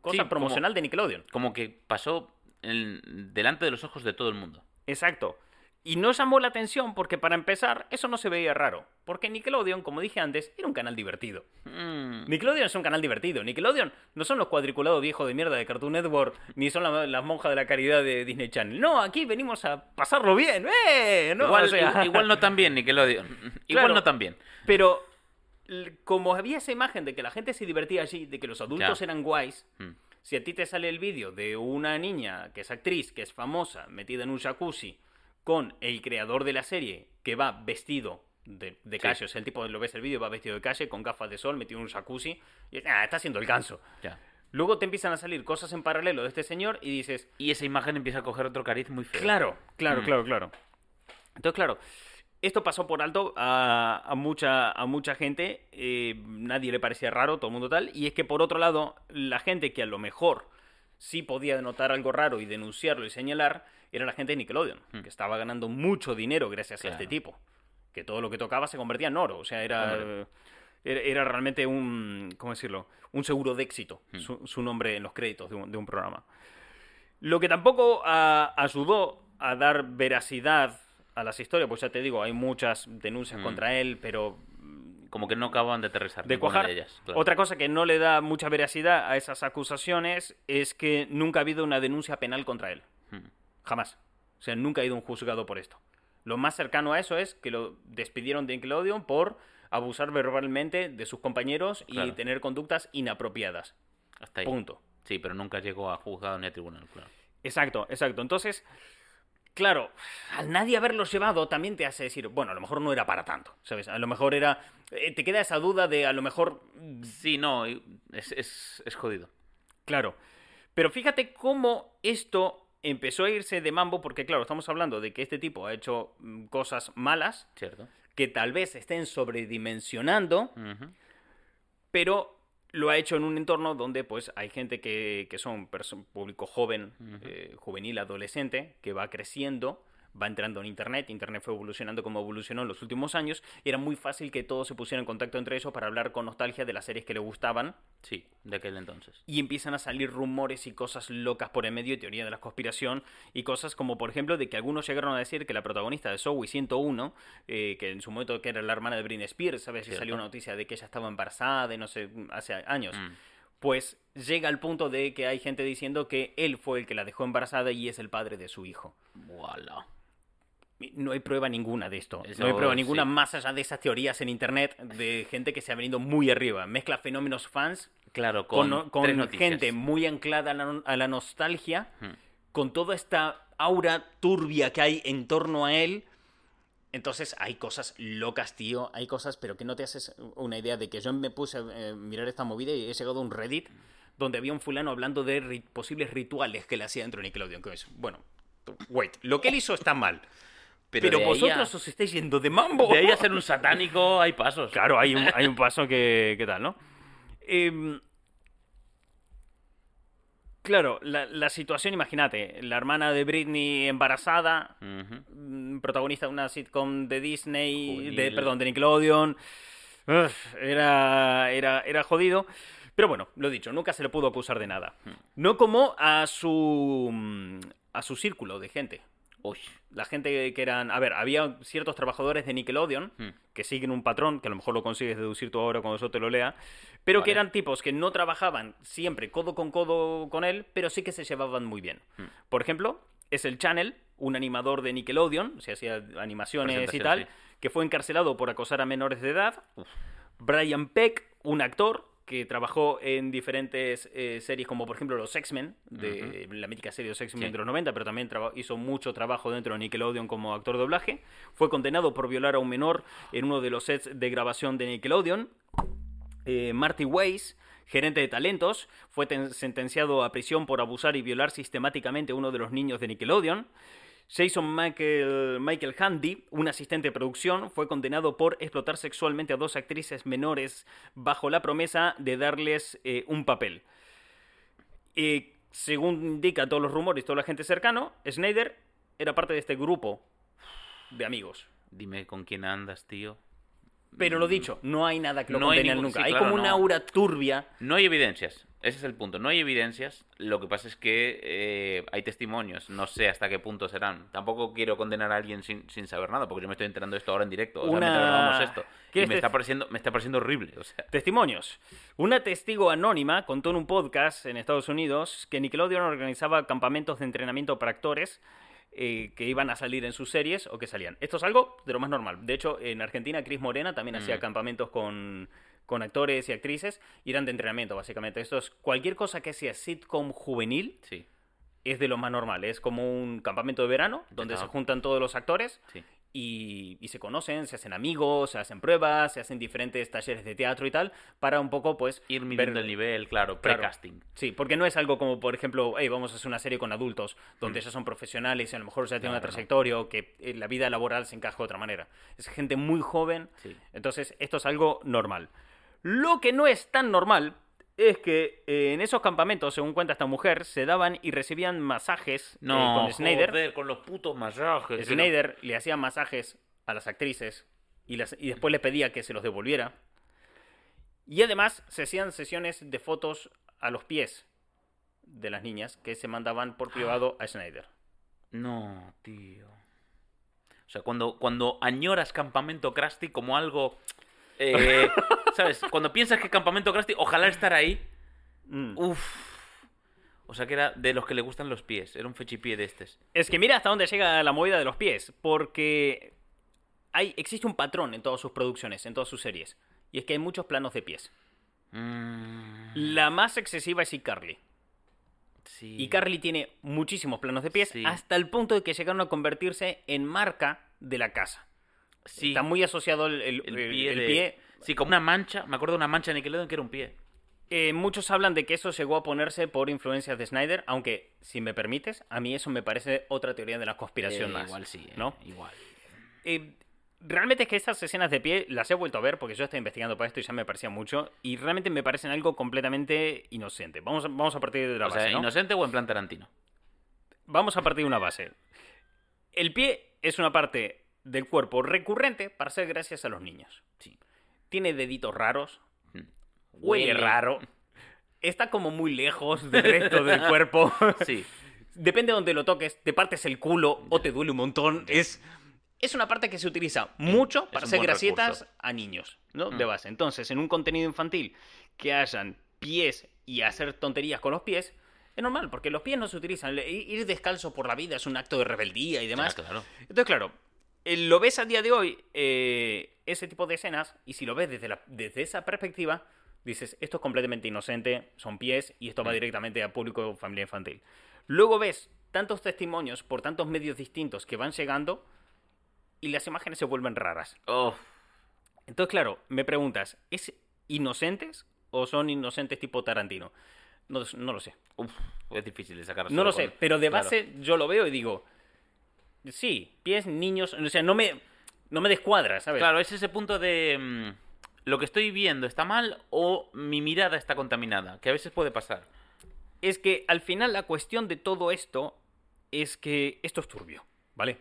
cosa Sí, como- promocional de Nickelodeon. Como que pasó en- delante de los ojos de todo el mundo. Exacto. Y no llamó la atención porque, para empezar, eso no se veía raro. Porque Nickelodeon, como dije antes, era un canal divertido. Mm, Nickelodeon es un canal divertido. Nickelodeon no son los cuadriculados viejos de mierda de Cartoon Network, ni son la- las monjas de la caridad de Disney Channel. No, aquí venimos a pasarlo bien. ¡Eh! No, igual, o sea- igual no tan bien, Nickelodeon. Igual Claro. no tan bien. Pero como había esa imagen de que la gente se divertía allí, de que los adultos Ya. eran guays, Mm. si a ti te sale el vídeo de una niña que es actriz, que es famosa, metida en un jacuzzi, con el creador de la serie que va vestido de, de Sí. calle, o sea, el tipo lo ves el vídeo, va vestido de calle, con gafas de sol, metido en un jacuzzi, y ah, está haciendo el ganso. Ya. Luego te empiezan a salir cosas en paralelo de este señor y dices, Y esa imagen empieza a coger otro cariz muy feo. Claro, claro, Mm. claro, claro. Entonces, claro, esto pasó por alto a, a mucha, a mucha gente, eh, nadie le parecía raro, todo el mundo tal, y es que por otro lado, la gente que a lo mejor sí podía notar algo raro y denunciarlo y señalar, era la gente de Nickelodeon, Mm. que estaba ganando mucho dinero gracias a este tipo, que todo lo que tocaba se convertía en oro, o sea, era... Era, era realmente un, ¿cómo decirlo? Un seguro de éxito, Mm. su, su nombre en los créditos de un, de un programa. Lo que tampoco ayudó a dar veracidad a las historias, pues ya te digo, hay muchas denuncias Mm. contra él, pero Como que no acaban de aterrizar. de cuajar. de ellas. claro. Otra cosa que no le da mucha veracidad a esas acusaciones es que nunca ha habido una denuncia penal contra él. Mm. Jamás. O sea, nunca ha ido un juzgado por esto. Lo más cercano a eso es que lo despidieron de Nickelodeon por abusar verbalmente de sus compañeros y tener conductas inapropiadas. Hasta ahí. Punto. Sí, pero nunca llegó a juzgado ni a tribunal, claro. Exacto, exacto. Entonces, claro, al nadie haberlos llevado también te hace decir, bueno, a lo mejor no era para tanto, ¿sabes? A lo mejor era... eh, te queda esa duda de a lo mejor... Sí, no, es, es, es jodido. Claro. Pero fíjate cómo esto empezó a irse de mambo, porque claro, estamos hablando de que este tipo ha hecho mm, cosas malas, ¿Cierto? que tal vez estén sobredimensionando, pero lo ha hecho en un entorno donde pues hay gente que, que son público joven, eh, juvenil, adolescente, que va creciendo, va entrando en Internet, Internet fue evolucionando como evolucionó en los últimos años, y era muy fácil que todos se pusieran en contacto entre ellos para hablar con nostalgia de las series que le gustaban, Sí, de aquel entonces. y empiezan a salir rumores y cosas locas por en medio, teoría de la conspiración, y cosas como, por ejemplo, de que algunos llegaron a decir que la protagonista de Zoe 101, eh, que en su momento que era la hermana de Britney Spears, ¿sabes? Y salió una noticia de que ella estaba embarazada, y no sé, hace años. Mm. Pues llega al punto de que hay gente diciendo que él fue el que la dejó embarazada y es el padre de su hijo. Voilà. No hay prueba ninguna de esto. Eso no hay prueba ninguna sí. más allá de esas teorías en internet de gente que se ha venido muy arriba. Mezcla fenómenos fans Claro, con, gente muy anclada a la, a la nostalgia, Hmm. con toda esta aura turbia que hay en torno a él. Entonces hay cosas locas, tío. Hay cosas, pero que no te haces una idea de que yo me puse a eh, mirar esta movida y he llegado a un Reddit donde había un fulano hablando de ri- posibles rituales que le hacía dentro de Nickelodeon. Que es, bueno, wait, lo que él hizo está mal. Pero, vosotros a- os estáis yendo de mambo. De ahí a ser un satánico hay pasos. Claro, hay un, hay un paso que, que tal, ¿no? Em, claro, la, la situación, imagínate, la hermana de Britney embarazada, mm, protagonista de una sitcom de Disney, de, perdón, de Nickelodeon, uf, era, era, era jodido. Pero bueno, lo dicho, nunca se le pudo acusar de nada. No como a su, mm, a su círculo de gente. Uy. La gente que eran. A ver, había ciertos trabajadores de Nickelodeon Hmm. que siguen un patrón, que a lo mejor lo consigues deducir tú ahora cuando yo te lo lea, pero que eran tipos que no trabajaban siempre codo con codo con él, pero sí que se llevaban muy bien. Hmm. Por ejemplo, es el Channel, un animador de Nickelodeon, se hacía animaciones y tal, sí. que fue encarcelado por acosar a menores de edad. Brian Peck, un actor que trabajó en diferentes eh, series como por ejemplo los X-Men, de la mítica serie de los X-Men Sí. de los 90, pero también hizo mucho trabajo dentro de Nickelodeon como actor de doblaje. Fue condenado por violar a un menor en uno de los sets de grabación de Nickelodeon. Eh, Marty Weiss, gerente de talentos, fue ten- sentenciado a prisión por abusar y violar sistemáticamente a uno de los niños de Nickelodeon. Jason Michael, Michael Handy, un asistente de producción, fue condenado por explotar sexualmente a dos actrices menores bajo la promesa de darles eh, un papel. Eh, según indican todos los rumores y toda la gente cercano, Snyder era parte de este grupo de amigos. Dime con quién andas, tío. Pero lo dicho, no hay nada que lo No hay ningún- nunca. sí, hay como una aura turbia No hay evidencias. Ese es el punto. No hay evidencias. Lo que pasa es que eh, hay testimonios. No sé hasta qué punto serán. Tampoco quiero condenar a alguien sin, sin saber nada, porque yo me estoy enterando de esto ahora en directo. O sea, Una- mientras grabamos esto. Y ¿Quieres me te- está, pareciendo, me está pareciendo horrible. O sea, Testimonios. Una testigo anónima contó en un podcast en Estados Unidos que Nickelodeon organizaba campamentos de entrenamiento para actores eh, que iban a salir en sus series o que salían. Esto es algo de lo más normal. De hecho, en Argentina, Cris Morena también hacía Mm. campamentos con, con actores y actrices y eran de entrenamiento, básicamente. Esto es cualquier cosa que sea sitcom juvenil sí. es de lo más normal. Es como un campamento de verano donde se juntan todos los actores Sí. y, y se conocen, se hacen amigos, se hacen pruebas, se hacen diferentes talleres de teatro y tal, para un poco, pues, Ir ver- midiendo el nivel, claro, Claro. pre-casting. Sí, porque no es algo como, por ejemplo, hey, vamos a hacer una serie con adultos, donde Mm. ya son profesionales y a lo mejor ya tienen una Claro, no. trayectoria o que eh, la vida laboral se encaja de otra manera. Es gente muy joven, Sí. entonces esto es algo normal. Lo que no es tan normal es que eh, en esos campamentos, según cuenta esta mujer, se daban y recibían masajes eh, No, con Snyder. joder, con los putos masajes. que no- Snyder le hacía masajes a las actrices y, las, y después le pedía que se los devolviera. Y además se hacían sesiones de fotos a los pies de las niñas que se mandaban por privado a Snyder. No, tío. O sea, cuando, cuando añoras Campamento Krusty como algo... eh, ¿Sabes? Cuando piensas que Campamento Krusty, ojalá estar ahí. Mm. Uf. O sea, que era de los que le gustan los pies. Era un fechipié de estes. Es que mira hasta dónde llega la movida de los pies, porque hay, existe un patrón en todas sus producciones, en todas sus series, y es que hay muchos planos de pies. Mm, La más excesiva es iCarly. sí. Y Carly tiene muchísimos planos de pies, Sí. hasta el punto de que llegaron a convertirse en marca de la casa. Sí, Está muy asociado el, el- el el- pie el de- pie. Sí, como una mancha. Me acuerdo de una mancha en Nickelodeon que era un pie. Eh, muchos hablan de que eso llegó a ponerse por influencias de Snyder, aunque, si me permites, a mí eso me parece otra teoría de la conspiración Eh, más. Igual sí, eh, ¿no? Igual. Realmente es que estas escenas de pie las he vuelto a ver porque yo estoy investigando para esto y ya me parecía mucho, y realmente me parecen algo completamente inocente. Vamos a, vamos a partir de la O base, sea, ¿no? inocente o en plan Tarantino. Vamos a partir de una base. El pie es una parte del cuerpo recurrente para hacer gracias a los niños. Sí. Tiene deditos raros, Mm. huele, raro, está como muy lejos del resto del cuerpo. Sí. Depende de donde lo toques, te partes el culo o te duele un montón. Es, es una parte que se utiliza mucho para hacer gracietas recurso. a niños, ¿no? Mm. De base. Entonces, en un contenido infantil que hayan pies y hacer tonterías con los pies, es normal, porque los pies no se utilizan. Ir descalzo por la vida es un acto de rebeldía y demás. Ya, claro. Entonces, claro, lo ves a día de hoy, eh, ese tipo de escenas, y si lo ves desde, la- desde esa perspectiva, dices, esto es completamente inocente, son pies, y esto va directamente a público familiar infantil. Luego ves tantos testimonios por tantos medios distintos que van llegando, y las imágenes se vuelven raras. Oh, Entonces, claro, me preguntas, ¿es inocentes o son inocentes tipo Tarantino? No, no lo sé. uf, es difícil de sacar. No lo sé, pero de claro. base yo lo veo y digo, sí, pies, niños, o sea, no me, no me descuadra, ¿sabes? Claro, es ese punto de. mm, lo que estoy viendo está mal o mi mirada está contaminada, que a veces puede pasar. Es que al final la cuestión de todo esto es que esto es turbio, ¿vale?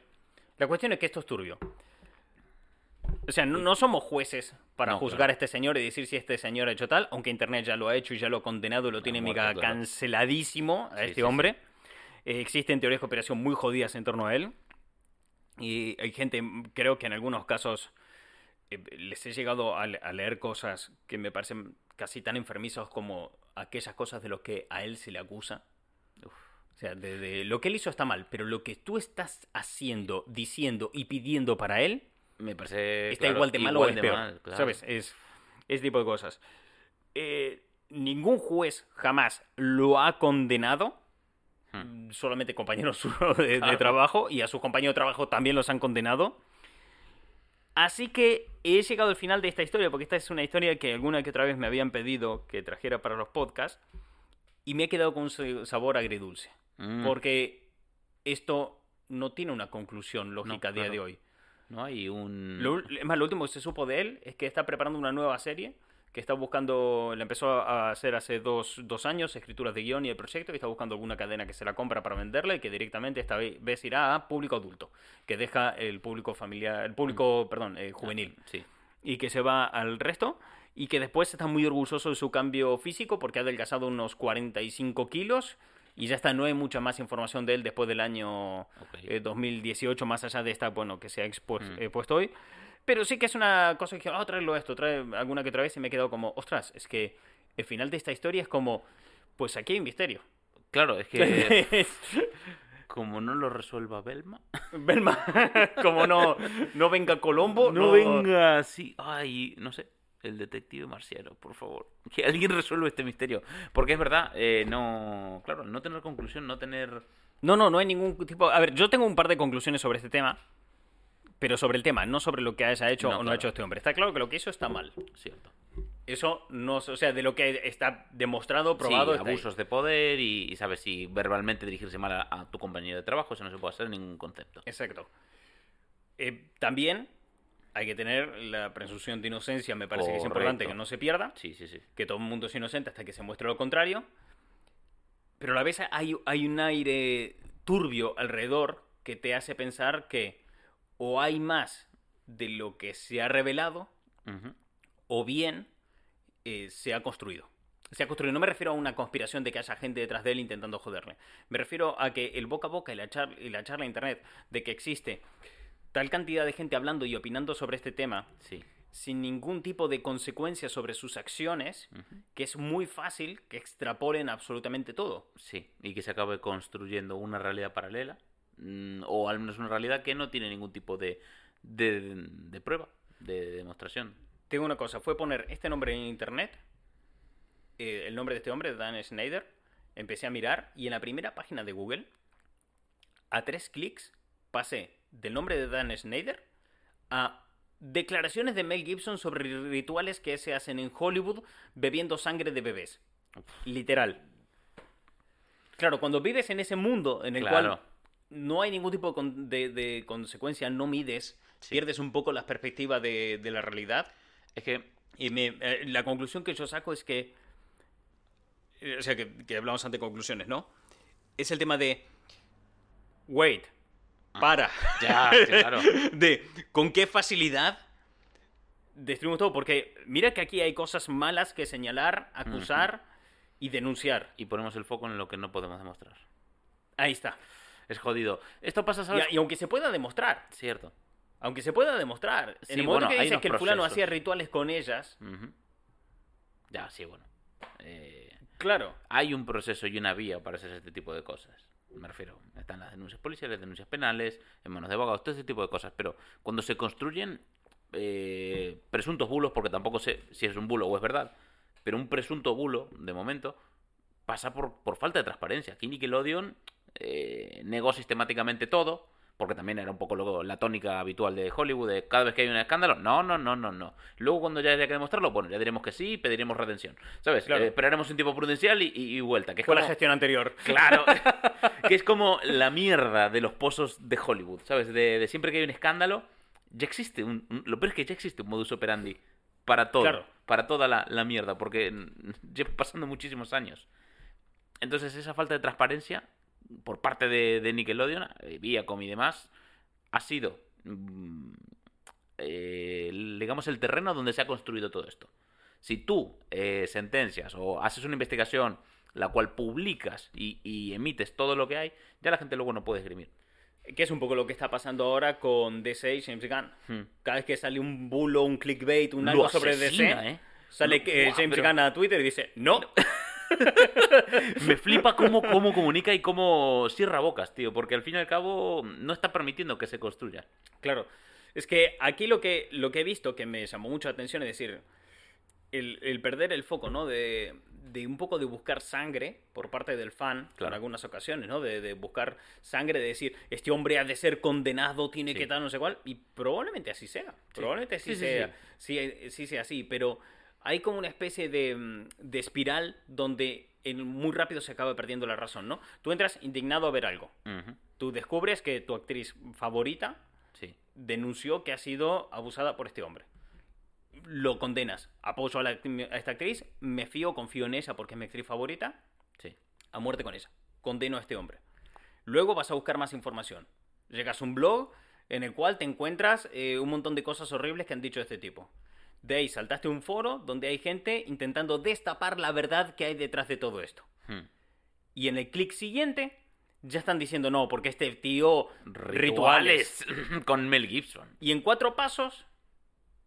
La cuestión es que esto es turbio. O sea, no, no somos jueces para No, juzgar claro. a este señor y decir si este señor ha hecho tal, aunque Internet ya lo ha hecho y ya lo ha condenado y lo tiene mega claro. canceladísimo a Sí, este sí, hombre. Eh, existen teorías de conspiración muy jodidas en torno a él. Y hay gente, mm, creo que en algunos casos eh, les he llegado a, le- a leer cosas que me parecen casi tan enfermizos como aquellas cosas de lo que a él se le acusa. O sea, de, de- lo que él hizo está mal, pero lo que tú estás haciendo, diciendo y pidiendo para él Me parece. está claro, igual de mal o igual es de peor. mal, claro. ¿Sabes? Es ese tipo de cosas. Eh, ningún juez jamás lo ha condenado. Hmm. Solamente compañeros suyos de, trabajo y a sus compañeros de trabajo también los han condenado. Así que he llegado al final de esta historia, porque esta es una historia que alguna que otra vez me habían pedido que trajera para los podcasts, y me he quedado con un sa- sabor agridulce. Mm, Porque esto no tiene una conclusión lógica a día claro. de hoy. No hay un. Lo, es más, lo último que se supo de él es que está preparando una nueva serie que está buscando, la empezó a hacer hace dos, dos años, escrituras de guion y el proyecto, y está buscando alguna cadena que se la compra para venderla y que directamente esta ve- vez irá a público adulto, que deja el público familiar, el público, perdón, eh, juvenil, Sí. y que se va al resto. y que después está muy orgulloso de su cambio físico porque ha adelgazado unos 45 kilos y ya está, no hay mucha más información de él después del año Ok. eh, 2018, más allá de esta, bueno, que se ha expu- Mm. eh, puesto hoy. Pero sí que es una cosa que, ah, tráelo esto, trae alguna que otra vez y me he quedado como, ostras, es que el final de esta historia es como, pues aquí hay un misterio. Claro, es que como no lo resuelva Belma, Belma, como no, no venga Colombo, no venga así, ay, no sé, el detective marciano, por favor, que alguien resuelva este misterio, porque es verdad, eh, no, claro, no tener conclusión, no tener, No, no, no hay ningún tipo. A ver, yo tengo un par de conclusiones sobre este tema, pero sobre el tema, no sobre lo que haya hecho No, o no claro. ha hecho este hombre. Está claro que lo que hizo está mal. cierto, Eso no, o sea, de lo que está demostrado, probado, sí, está ahí. abusos de poder y, y sabes si verbalmente dirigirse mal a, a tu compañero de trabajo, eso no se puede hacer en ningún concepto. Exacto. Eh, también hay que tener la presunción de inocencia, me parece que es importante Correcto. que no se pierda, Sí, sí, sí. que todo el mundo es inocente hasta que se muestre lo contrario, pero a la vez hay, hay un aire turbio alrededor que te hace pensar que o hay más de lo que se ha revelado o bien eh, se ha construido. Se ha construido. No me refiero a una conspiración de que haya gente detrás de él intentando joderle. Me refiero a que el boca a boca y la, char- y la charla en internet de que existe tal cantidad de gente hablando y opinando sobre este tema Sí. sin ningún tipo de consecuencia sobre sus acciones, que es muy fácil que extrapolen absolutamente todo. Sí, y que se acabe construyendo una realidad paralela, o al menos una realidad que no tiene ningún tipo de, de, de prueba, de demostración. Tengo una cosa, fue poner este nombre en internet, eh, el nombre de este hombre, Dan Schneider, empecé a mirar y en la primera página de Google, a tres clics, pasé del nombre de Dan Schneider a declaraciones de Mel Gibson sobre rituales que se hacen en Hollywood bebiendo sangre de bebés. Literal. Claro, cuando vives en ese mundo en el Claro. cual no hay ningún tipo de, con- de- de consecuencia, no mides, Sí. pierdes un poco la perspectiva de, de la realidad. Es que, Y me- eh, la conclusión que yo saco es que. eh, O sea, que, que hablamos ante conclusiones, ¿no? Es el tema de. Wait. Para. ya, claro. De con qué facilidad destruimos todo. Porque mira que aquí hay cosas malas que señalar, acusar y denunciar. Y ponemos el foco en lo que no podemos demostrar. Ahí está. Es jodido. Esto pasa, Y, ¿sabes? y aunque se pueda demostrar, Cierto. aunque se pueda demostrar, Sí, en el momento bueno, que dices que el fulano hacía rituales con ellas. Ya, sí, bueno. Eh, claro, hay un proceso y una vía para hacer este tipo de cosas. Me refiero, están las denuncias policiales, denuncias penales, en manos de abogados, todo ese tipo de cosas. Pero cuando se construyen eh, presuntos bulos, porque tampoco sé si es un bulo o es verdad, pero un presunto bulo, de momento, pasa por, por falta de transparencia. Aquí Nickelodeon eh, negó sistemáticamente todo, porque también era un poco lo- la tónica habitual de Hollywood, de cada vez que hay un escándalo, no, no, no, no, no. Luego cuando ya haya que demostrarlo, bueno, ya diremos que sí y pediremos redención. ¿Sabes? Claro. Eh, esperaremos un tiempo prudencial y, y- y vuelta. Que es fue la gestión anterior. Claro, que es como la mierda de los pozos de Hollywood, ¿sabes? De, de siempre que hay un escándalo, ya existe un, un- Lo peor es que ya existe un modus operandi para todo, Claro. para toda la, la mierda, porque lleva pasando muchísimos años. Entonces esa falta de transparencia por parte de, de Nickelodeon, eh, Viacom y demás, ha sido, mm, eh, digamos, el terreno donde se ha construido todo esto. Si tú eh, sentencias o haces una investigación la cual publicas y, y emites todo lo que hay, ya la gente luego no puede esgrimir. Que es un poco lo que está pasando ahora con DC y James Gunn. Hmm. Cada vez que sale un bulo, un clickbait, un algo sobre DC, ¿eh? sale No, James pero- Gunn a Twitter y dice, no, Me flipa cómo, cómo comunica y cómo cierra bocas, tío, porque al fin y al cabo no está permitiendo que se construya. Claro. Es que aquí lo que, lo que he visto que me llamó mucho la atención es decir, el, el perder el foco, ¿no? De, de un poco de buscar sangre por parte del fan, en algunas ocasiones, ¿no? De, de buscar sangre, de decir, este hombre ha de ser condenado, tiene Sí. que tal, no sé cuál. Y probablemente así sea. Probablemente así Sí, sea. Sí, sí sea así, pero hay como una especie de, mm, de espiral donde en- muy rápido se acaba perdiendo la razón, ¿no? Tú entras indignado a ver algo. Tú descubres que tu actriz favorita Sí, denunció que ha sido abusada por este hombre. Lo condenas. Apoyo a, la acti- a esta actriz, me fío, confío en ella porque es mi actriz favorita, sí. a muerte con ella. Condeno a este hombre. Luego vas a buscar más información. Llegas a un blog en el cual te encuentras eh, un montón de cosas horribles que han dicho este tipo. De ahí saltaste a un foro donde hay gente intentando destapar la verdad que hay detrás de todo esto. Hmm. Y en el clic siguiente ya están diciendo no, porque este tío rituales. Rituales con Mel Gibson. Y en cuatro pasos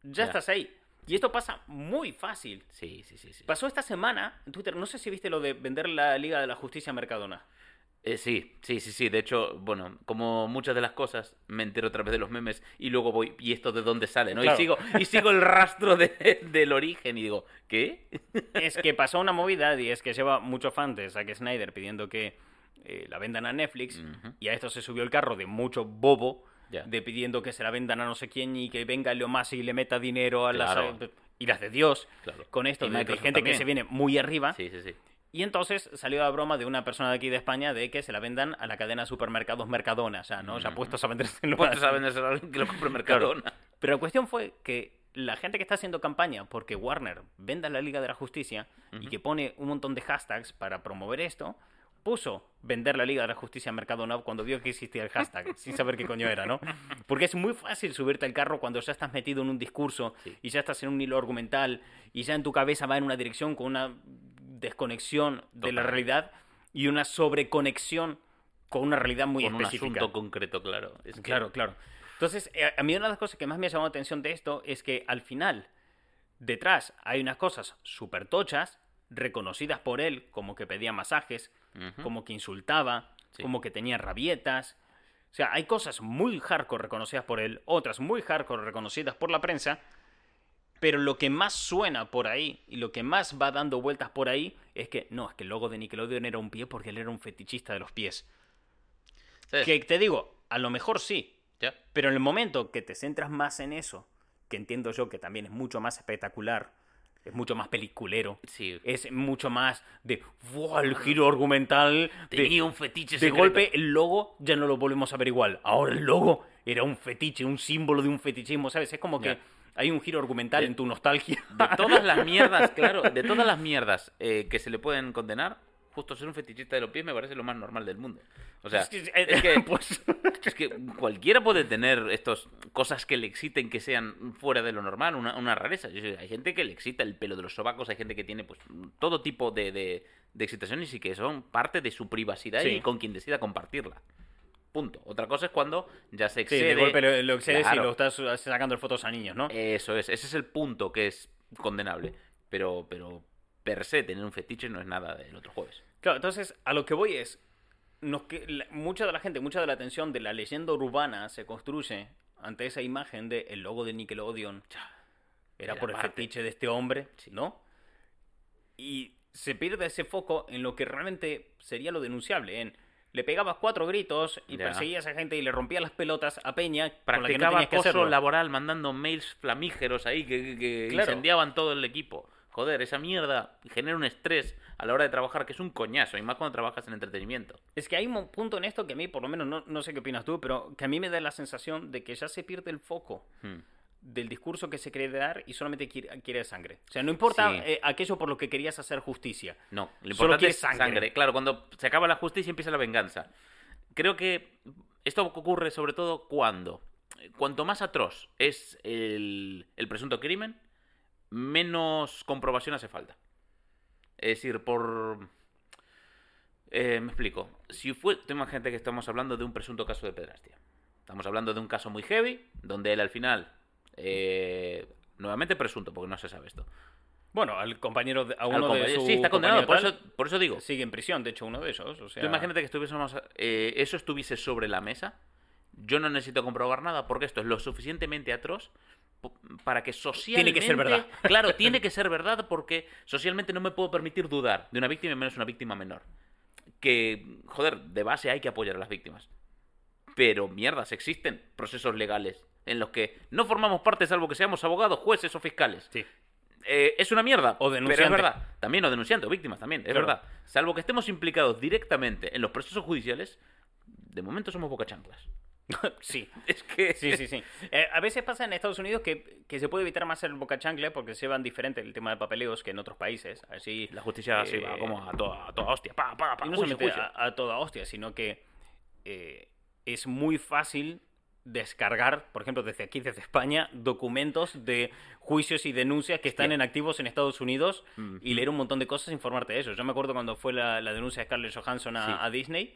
ya, Ya. estás ahí. Y esto pasa muy fácil. Sí, sí, sí. sí. Pasó esta semana en Twitter, no sé si viste lo de vender la Liga de la Justicia a Mercadona. Eh, sí, sí, sí, sí. De hecho, bueno, como muchas de las cosas, me entero a través de los memes y luego voy, ¿y esto de dónde sale? ¿no? Claro. Y, sigo, y sigo el rastro de- del origen y digo, ¿qué? es que pasó una movida y es que lleva mucho fan de Zack Snyder pidiendo que eh, la vendan a Netflix y a esto se subió el carro de mucho bobo de pidiendo que se la vendan a no sé quién y que venga Leo Masi y le meta dinero a Claro. las y las de Dios Claro. con esto de, gente que se viene muy arriba Sí, sí, sí. Y entonces salió la broma de una persona de aquí de España de que se la vendan a la cadena de supermercados Mercadona, o sea, ¿no? O sea, Ujú. puestos a venderse Puestos a venderse a alguien que lo compre en Mercadona. pero la cuestión fue que la gente que está haciendo campaña porque Warner venda la Liga de la Justicia y que pone un montón de hashtags para promover esto, puso vender la Liga de la Justicia en Mercadona cuando vio que existía el hashtag, sin saber qué coño era, ¿no? Porque es muy fácil subirte al carro cuando ya estás metido en un discurso Sí. y ya estás en un hilo argumental y ya en tu cabeza va en una dirección con una desconexión de la realidad y una sobreconexión con una realidad muy con un específica. asunto concreto, claro. Es que- Claro, claro. Entonces, eh, a mí una de las cosas que más me ha llamado la atención de esto es que al final, detrás hay unas cosas súper tochas, reconocidas por él, como que pedía masajes, como que insultaba, Sí. como que tenía rabietas. O sea, hay cosas muy hardcore reconocidas por él, otras muy hardcore reconocidas por la prensa, pero lo que más suena por ahí y lo que más va dando vueltas por ahí es que no, es que el logo de Nickelodeon era un pie porque él era un fetichista de los pies. Que te digo, a lo mejor sí, pero en el momento que te centras más en eso, que entiendo yo que también es mucho más espectacular, es mucho más peliculero, Sí. es mucho más de ¡Wow! el giro argumental. De, Tenía un fetiche de secreto. golpe el logo ya no lo volvemos a ver igual. Ahora el logo era un fetiche, un símbolo de un fetichismo, ¿sabes? Es como que. Hay un giro argumental De- en tu nostalgia. De todas las mierdas, claro, de todas las mierdas eh, que se le pueden condenar, justo ser un fetichista de los pies me parece lo más normal del mundo. O sea, Es que- es que, pues, es que cualquiera puede tener estas cosas que le exciten que sean fuera de lo normal, una, una rareza. Hay gente que le excita el pelo de los sobacos, hay gente que tiene pues todo tipo de, de, de excitaciones y que son parte de su privacidad Sí. y con quien decida compartirla. Punto. Otra cosa es cuando ya se sí, excede. de golpe lo, lo excedes Claro. y lo estás sacando fotos a niños, ¿no? Eso es, ese es el punto que es condenable. Pero, pero per se, tener un fetiche no es nada del otro jueves. Claro, entonces a lo que voy es, nos que, la- mucha de la gente, mucha de la atención de la leyenda urbana se construye ante esa imagen de el logo de Nickelodeon. Era Era por el parte. fetiche de este hombre, ¿no? Y se pierde ese foco en lo que realmente sería lo denunciable, en le pegabas cuatro gritos y Ya. perseguías a gente y le rompías las pelotas a Peña con la que no Practicaba tenías que acoso hacerlo. laboral mandando mails flamígeros ahí que, que- que Claro. incendiaban todo el equipo. Joder, esa mierda genera un estrés a la hora de trabajar que es un coñazo, y más cuando trabajas en entretenimiento. Es que hay un punto en esto que a mí, por lo menos, no, no sé qué opinas tú, pero que a mí me da la sensación de que ya se pierde el foco Hmm. Del discurso que se quiere dar y solamente quiere, quiere sangre. O sea, no importa Sí. eh, aquello por lo que querías hacer justicia. No, lo importante es sangre. sangre. Claro, cuando se acaba la justicia empieza la venganza. Creo que esto ocurre sobre todo cuando, cuanto más atroz es el, el presunto crimen, menos comprobación hace falta. Es decir, por... eh, me explico. Si fue, tú imagínate que estamos hablando de un presunto caso de pedrastia. Estamos hablando de un caso muy heavy, donde él al final, eh, nuevamente presunto, porque no se sabe esto. Bueno, al compañero, de- a uno de sí, está condenado, por eso, por eso digo. sigue en prisión, de hecho, uno de esos. O sea, Tú imagínate que estuviésemos, eh, eso estuviese sobre la mesa. Yo no necesito comprobar nada porque esto es lo suficientemente atroz para que socialmente... Tiene que ser verdad. Claro, tiene que ser verdad porque socialmente no me puedo permitir dudar de una víctima y menos una víctima menor. Que, joder, de base hay que apoyar a las víctimas. Pero, mierdas, existen procesos legales en los que no formamos parte salvo que seamos abogados, jueces o fiscales. Sí. Eh, es una mierda. O Pero denunciante. es verdad. También, o denunciante, o víctimas también. Es Claro. verdad. Salvo que estemos implicados directamente en los procesos judiciales, de momento somos boca chanclas. sí. Es que. Sí, sí, sí. Eh, a veces pasa en Estados Unidos que, que se puede evitar más el boca changle porque se llevan diferente el tema de papeleos que en otros países. Así, La justicia eh, sí va como a toda, a toda hostia. Pa, pa, pa, y no juicio, solamente juicio. a, a toda hostia, sino que eh, es muy fácil descargar, por ejemplo, desde aquí, desde España, documentos de juicios y denuncias que están en activos en Estados Unidos Mm. y leer un montón de cosas e informarte de eso. Yo me acuerdo cuando fue la, la denuncia de Scarlett Johansson a, Sí. a Disney,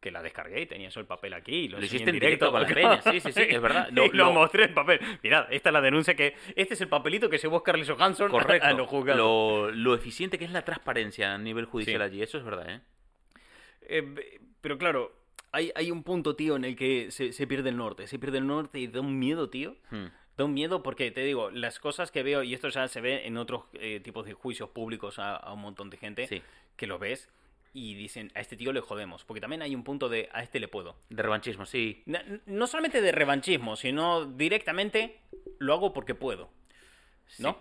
que la descargué y tenía eso el papel aquí. Y lo, Lo hiciste en directo con la peña, sí, sí, sí, es verdad. y Lo- lo, mostré en papel. Mirad, esta es la denuncia que... Este es el papelito que llevó Scarlett Johansson Correcto. a los juzgados. Lo, lo eficiente que es la transparencia a nivel judicial allí, eso es verdad, ¿eh? Eh, pero claro, hay, hay un punto, tío, en el que se, se pierde el norte. Se pierde el norte y da un miedo, tío. Hmm. Da un miedo porque, te digo, las cosas que veo, y esto ya se ve en otros eh, tipos de juicios públicos a, a un montón de gente, Sí. que lo ves y dicen, a este tío le jodemos. Porque también hay un punto de, a este le puedo. De revanchismo, sí. Na- No solamente de revanchismo, sino directamente lo hago porque puedo. ¿no? Sí.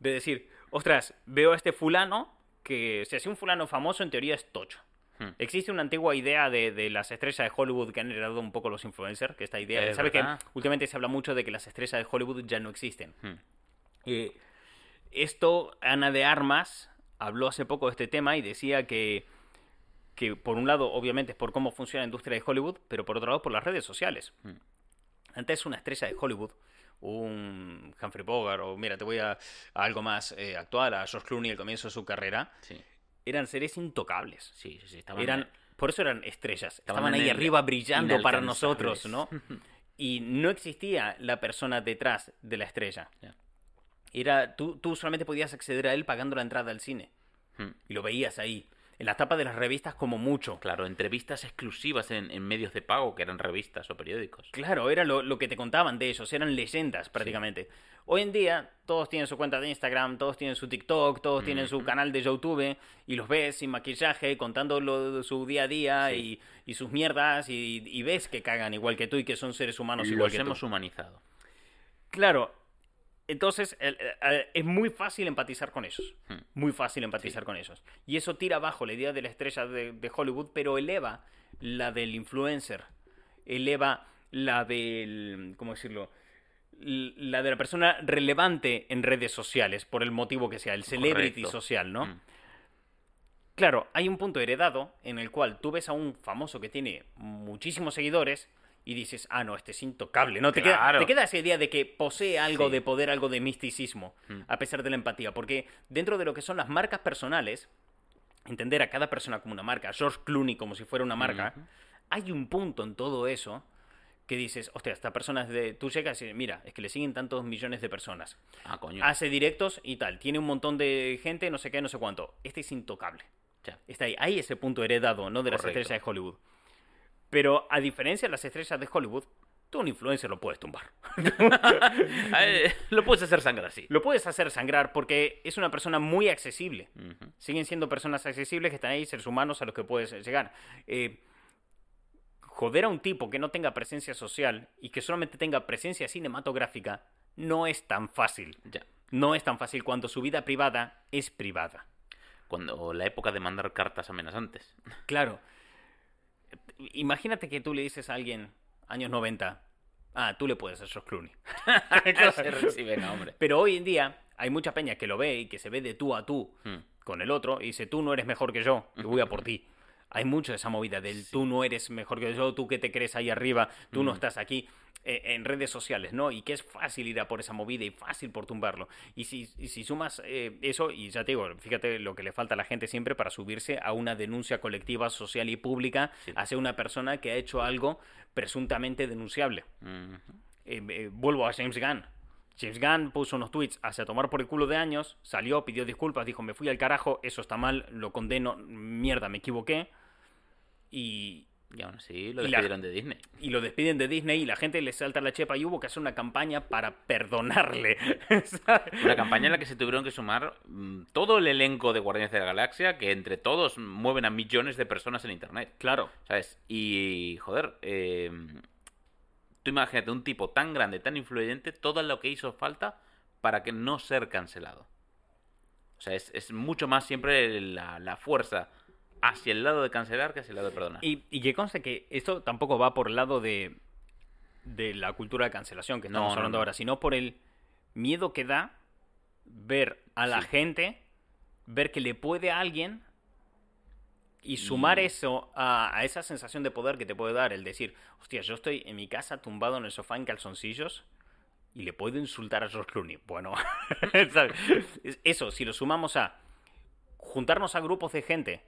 De decir, ostras, veo a este fulano que, si así un fulano famoso, en teoría es tocho. Hmm. Existe una antigua idea de, de las estrellas de Hollywood que han heredado un poco los influencers, que esta idea, Es ¿sabes que últimamente se habla mucho de que las estrellas de Hollywood ya no existen? Hmm. Eh, esto, Ana de Armas habló hace poco de este tema y decía que, que por un lado, obviamente, es por cómo funciona la industria de Hollywood, pero por otro lado, por las redes sociales. Hmm. Antes una estrella de Hollywood, un Humphrey Bogart, o mira, te voy a, a algo más eh, actual, a George Clooney al comienzo de su carrera, Sí, eran seres intocables. sí, sí. sí, estaban- Eran, por eso eran estrellas. Estaban ahí arriba brillando para nosotros, ¿no? Y no existía la persona detrás de la estrella. Era, tú, tú solamente podías acceder a él pagando la entrada al cine. Hmm. Y lo veías ahí. En la tapa de las revistas como mucho. Claro, entrevistas exclusivas en, en medios de pago, que eran revistas o periódicos. Claro, era lo, lo que te contaban de ellos, eran leyendas prácticamente. Hoy en día todos tienen su cuenta de Instagram, todos tienen su TikTok, todos tienen su canal de YouTube y los ves sin maquillaje, contando lo su día a día Sí. y, y sus mierdas y, y ves que cagan igual que tú y que son seres humanos igual Los que hemos tú. humanizado. Claro, entonces el- el- es muy fácil empatizar con ellos, Hmm. muy fácil empatizar con ellos. Y eso tira abajo la idea de la estrella de, de Hollywood, pero eleva la del influencer, eleva la del, ¿cómo decirlo? La de la persona relevante en redes sociales, por el motivo que sea, el celebrity Correcto. social, ¿no? Mm. Claro, hay un punto heredado en el cual tú ves a un famoso que tiene muchísimos seguidores y dices, ah, no, este es intocable, ¿no? Te, queda, te queda esa idea de que posee algo Sí. de poder, algo de misticismo, Mm. a pesar de la empatía, porque dentro de lo que son las marcas personales, entender a cada persona como una marca, a George Clooney como si fuera una marca, hay un punto en todo eso que dices, hostia, esta persona es de... Tú llegas y mira, es que le siguen tantos millones de personas. Ah, coño. Hace directos y tal, tiene un montón de gente, no sé qué, no sé cuánto. Este es intocable. Ya. Está ahí. Hay ese punto heredado, ¿no? De las Correcto. estrellas de Hollywood. Pero a diferencia de las estrellas de Hollywood, tú un influencer lo puedes tumbar. Lo puedes hacer sangrar así. lo puedes hacer sangrar porque es una persona muy accesible. Siguen siendo personas accesibles que están ahí, seres humanos a los que puedes llegar. Eh, joder a un tipo que no tenga presencia social y que solamente tenga presencia cinematográfica no es tan fácil. Ya. No es tan fácil cuando su vida privada es privada. Cuando la época de mandar cartas amenazantes. Claro. Imagínate que tú le dices a alguien, años 90, ah, tú le puedes a George Clooney. Se reciben, hombre. Pero hoy en día hay mucha peña que lo ve y que se ve de tú a tú Mm. con el otro y dice, tú no eres mejor que yo, yo voy a por ti. Hay mucho de esa movida del tú no eres mejor que yo, tú que te crees ahí arriba, tú no Mm. estás aquí eh, en redes sociales, ¿no? Y que es fácil ir a por esa movida y fácil por tumbarlo. Y si, y si sumas eh, eso, y ya te digo, fíjate lo que le falta a la gente siempre para subirse a una denuncia colectiva, social y pública Sí. hacia una persona que ha hecho algo presuntamente denunciable. Eh, eh, vuelvo a James Gunn. James Gunn puso unos tweets hacia tomar por el culo de años, salió, pidió disculpas, dijo, me fui al carajo, eso está mal, lo condeno, mierda, me equivoqué. Y, Y aún así lo la- despidieron de Disney. y lo despiden de Disney y la gente le salta la chepa y hubo que hacer una campaña para perdonarle. Una campaña en la que se tuvieron que sumar mm, todo el elenco de Guardianes de la Galaxia, que entre todos mueven a millones de personas en Internet. claro, ¿Sabes? Y, joder, eh, tú imagínate un tipo tan grande, tan influyente, todo lo que hizo falta para que no ser cancelado. O sea, es, es mucho más siempre la, la fuerza hacia el lado de cancelar que hacia el lado de perdonar. y, y que conste que esto tampoco va por el lado de, de la cultura de cancelación que estamos no, hablando no. ahora, sino por el miedo que da ver a la Sí. gente, ver que le puede a alguien Y sumar eso a, a esa sensación de poder que te puede dar el decir, hostia, yo estoy en mi casa tumbado en el sofá en calzoncillos y le puedo insultar a George Clooney. Bueno, eso, si lo sumamos a juntarnos a grupos de gente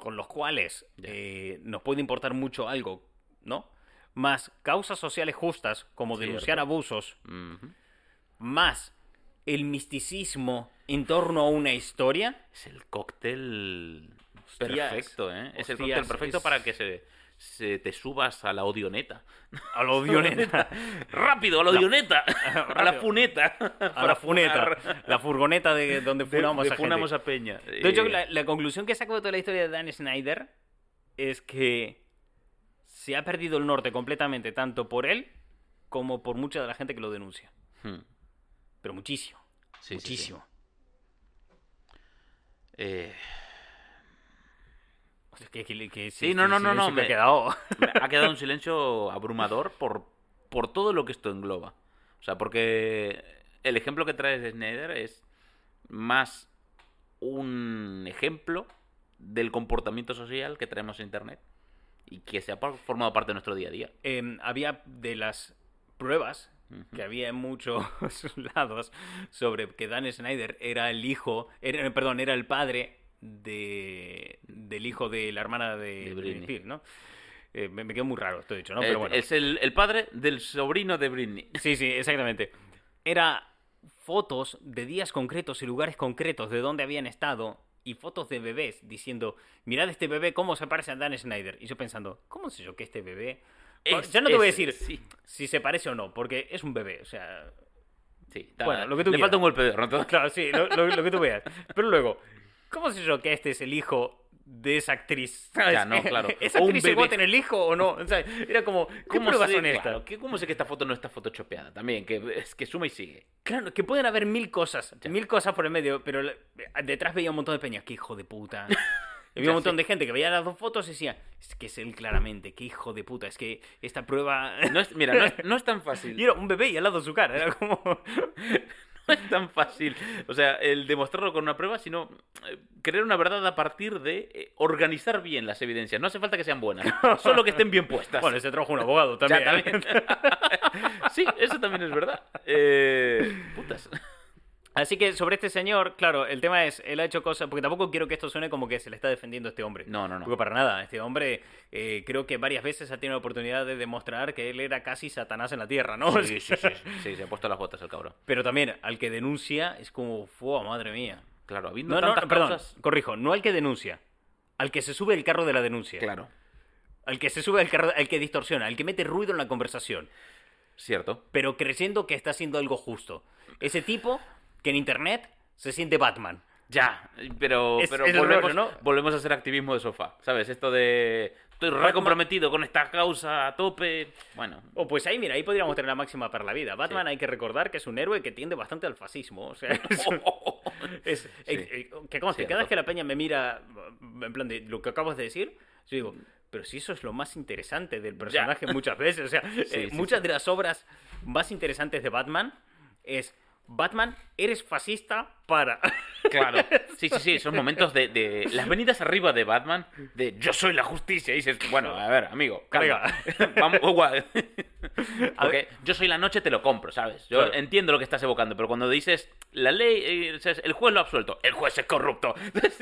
con los cuales eh, nos puede importar mucho algo, ¿no? Más causas sociales justas, como Cierto. denunciar abusos, más el misticismo en torno a una historia. Es el cóctel perfecto, ¿eh? Es el cóctel perfecto es- para que se, se te subas a la odioneta. A lo Dioneta. ¡Rápido, a la odioneta! a la funeta. a la funeta. La furgoneta de donde De, funamos de a funamos gente. a Peña. De hecho, Eh, la, la conclusión que saco de toda la historia de Dan Snyder es que se ha perdido el norte completamente, tanto por él como por mucha de la gente que lo denuncia. hmm, Pero muchísimo. sí, sí, sí. muchísimo. Eh, que- que- que- Sí, no, no, no, no, que ha me- quedado. me ha quedado un silencio abrumador por, por todo lo que esto engloba. O sea, porque el ejemplo que traes de Snyder es más un ejemplo del comportamiento social que traemos en Internet y que se ha formado parte de nuestro día a día. Em, había de las pruebas que había en muchos lados sobre que Dan Snyder era el hijo, era, perdón, era el padre de, del hijo de la hermana de, De Britney. Spears, ¿no? Eh, me, me quedó muy raro esto dicho, ¿no? Eh, Pero bueno. Es el, el padre del sobrino de Britney. Sí, sí, exactamente. Era fotos de días concretos y lugares concretos de donde habían estado y fotos de bebés diciendo, mirad este bebé cómo se parece a Dan Snyder. Y yo pensando, ¿cómo sé yo que este bebé... Es ya no te voy a decir sí. si se parece o no, porque es un bebé, o sea... Sí, Bueno, lo que tú le quieras. falta un golpe de oro, ¿no? Claro, sí, lo, lo- lo que tú veas. Pero luego, ¿cómo sé yo que este es el hijo de esa actriz? ¿Sabes? Ya, no, claro. ¿Esa O actriz va a tener el hijo o no? O sea, era como, ¿qué ¿Cómo pruebas sé, son estas? claro, ¿qué- ¿Cómo sé que esta foto no está photoshopeada? También, que es que suma y sigue. Claro, que pueden haber mil cosas, mil cosas por el medio, pero detrás veía un montón de peñas, qué hijo de puta. Y había Ya, un montón sí. de gente que veía las dos fotos y decía, es que es él claramente, qué hijo de puta, es que esta prueba... No es, mira, no es, no es tan fácil. Y era un bebé y al lado de su cara, era como... No es tan fácil. O sea, el demostrarlo con una prueba, sino eh, creer una verdad a partir de eh, organizar bien las evidencias. No hace falta que sean buenas, solo que estén bien puestas. Bueno, se trajo un abogado Ya, también. también. sí, eso también es verdad. Eh, putas. Así que sobre este señor, claro, el tema es, él ha hecho cosas, porque tampoco quiero que esto suene como que se le está defendiendo a este hombre. No, no, no. Porque para nada, este hombre eh, creo que varias veces ha tenido la oportunidad de demostrar que él era casi Satanás en la tierra, ¿no? Sí, sí, sí, sí, se ha puesto las botas el cabrón. Pero también al que denuncia es como, ¡fua, madre mía! Claro, habiendo No, no, tantas perdón, causas... corrijo, no al que denuncia, al que se sube el carro de la denuncia, Claro, al que se sube al carro, al que distorsiona, al que mete ruido en la conversación, cierto. pero creyendo que está haciendo algo justo. Ese tipo que en internet se siente Batman. Ya, pero, Es- pero es volvemos, rollo, ¿no? volvemos a hacer activismo de sofá. ¿Sabes? Esto de... Estoy re comprometido con esta causa a tope. Bueno, Oh, pues ahí, mira, ahí podríamos tener la máxima para la vida. Batman Sí. hay que recordar que es un héroe que tiende bastante al fascismo. O sea, es, es- eh, eh, que conste, Cierto. cada vez que la peña me mira en plan de lo que acabas de decir, yo digo, pero si eso es lo más interesante del personaje muchas veces. O sea, eh, sí, muchas sí. de las obras más interesantes de Batman es Batman, eres fascista para. Claro. Sí, sí, sí, son momentos de, de las venidas arriba de Batman, de yo soy la justicia. Y dices, bueno, a ver, amigo, calma. Vamos, guay. Porque yo soy la noche, te lo compro, ¿sabes? Yo Claro. entiendo lo que estás evocando, pero cuando dices la ley, eh, el juez lo ha absuelto, el juez es corrupto.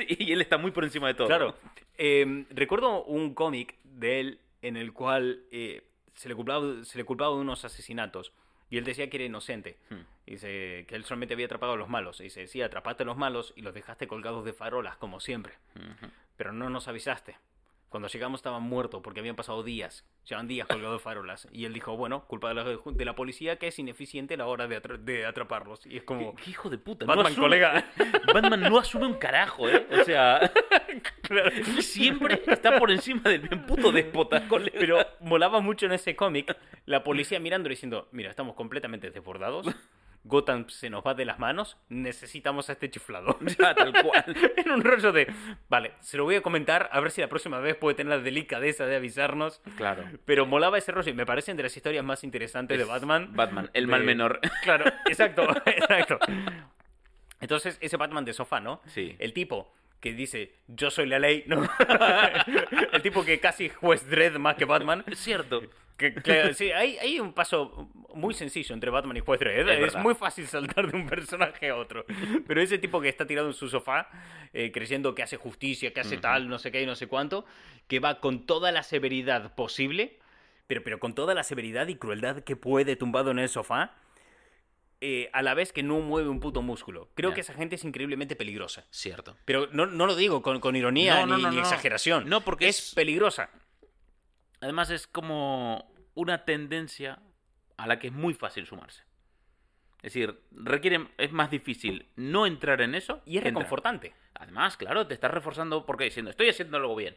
y él está muy por encima de todo. Claro. Eh, recuerdo un cómic de él en el cual eh, se, le culpaba, se le culpaba de unos asesinatos. Y él decía que era inocente. Hmm. Dice que él solamente había atrapado a los malos. Y dice, sí, atrapaste a los malos y los dejaste colgados de farolas, como siempre. Pero no nos avisaste. Cuando llegamos estaban muertos porque habían pasado días. Llevan días colgados de farolas. Y él dijo, bueno, culpa de la, de la policía que es ineficiente a la hora de, atra- de atraparlos. Y es ¿Qué, como... qué hijo de puta. Batman, asume- colega. Batman no asume un carajo, ¿eh? O sea, siempre está por encima del bien puto déspota, colega. Pero molaba mucho en ese cómic la policía mirando y diciendo, mira, estamos completamente desbordados, Gotham se nos va de las manos, necesitamos a este chiflado. Ya, tal cual. en un rollo de, vale, se lo voy a comentar, a ver si la próxima vez puede tener la delicadeza de avisarnos. Claro. Pero molaba ese rollo y me parecen de las historias más interesantes de Batman. Batman, el de- mal menor. Claro, exacto, exacto. Entonces, ese Batman de sofá, ¿no? Sí. El tipo que dice, yo soy la ley, ¿no? el tipo que casi juez Dredd más que Batman. Es cierto. Que, que- sí, hay, hay un paso muy sencillo entre Batman y Juez Dredd. Es Es, muy fácil saltar de un personaje a otro. Pero ese tipo que está tirado en su sofá, eh, creyendo que hace justicia, que hace tal, no sé qué y no sé cuánto, que va con toda la severidad posible, pero, pero con toda la severidad y crueldad que puede tumbado en el sofá, eh, a la vez que no mueve un puto músculo. Creo Ya. que esa gente es increíblemente peligrosa. Cierto. Pero no, no lo digo con, con ironía No, ni, no, ni exageración. No, porque es es- peligrosa. Además es como una tendencia a la que es muy fácil sumarse. Es decir, requiere, es más difícil no entrar en eso Y es entrar. reconfortante. Además, claro, te estás reforzando porque diciendo, estoy haciendo algo bien.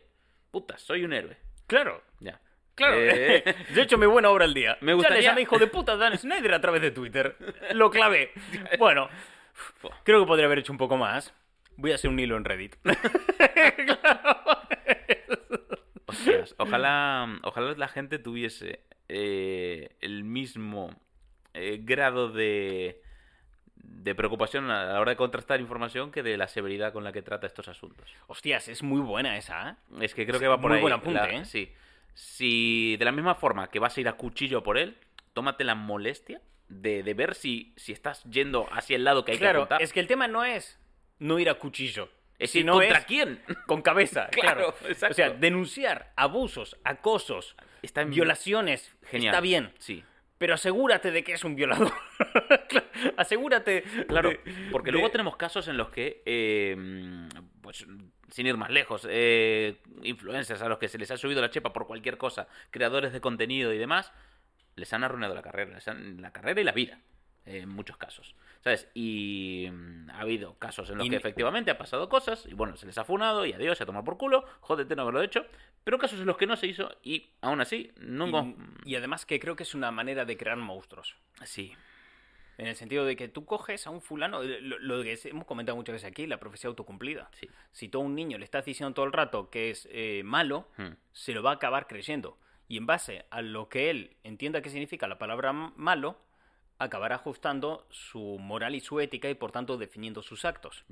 Puta, soy un héroe. Claro. Ya. Claro, Eh, de hecho mi buena obra al día. Me Ya gustaría- le llamé hijo de puta Dan Snyder a través de Twitter. Lo clavé. Bueno, creo que podría haber hecho un poco más. Voy a hacer un hilo en Reddit. Hostias, ojalá, ojalá la gente tuviese eh, el mismo eh, grado de, de preocupación a la hora de contrastar información que de la severidad con la que trata estos asuntos. Hostias, es muy buena esa, ¿eh? Es que creo que va por Muy ahí. buen apunte, la- ¿eh? Sí. Si de la misma forma que vas a ir a cuchillo por él, tómate la molestia de, de ver si, si estás yendo hacia el lado que hay que Claro, apuntar. es que el tema no es no ir a cuchillo. Es decir, sino ¿contra es quién? Con cabeza, Claro. O sea, denunciar abusos, acosos, Está en- violaciones, Genial. está bien. Sí. Pero asegúrate de que es un violador. Asegúrate. Claro, de- porque de- luego tenemos casos en los que, eh, pues, sin ir más lejos, eh, influencers a los que se les ha subido la chepa por cualquier cosa, creadores de contenido y demás, les han arruinado la carrera, les han- la carrera y la vida, eh, en muchos casos, ¿sabes? Y mm, ha habido casos en los Y que efectivamente ha pasado cosas y bueno, se les ha funado y adiós, se ha tomado por culo, jódete no haberlo hecho, pero casos en los que no se hizo y aún así no... Y, y además que creo que es una manera de crear monstruos. Sí, En el sentido de que tú coges a un fulano, eh, lo, lo que hemos comentado muchas veces aquí, la profecía autocumplida. sí. Si tú a un niño le estás diciendo todo el rato que es eh, malo, Hmm. se lo va a acabar creyendo. Y en base a lo que él entienda que significa la palabra malo, acabará ajustando su moral y su ética y por tanto definiendo sus actos.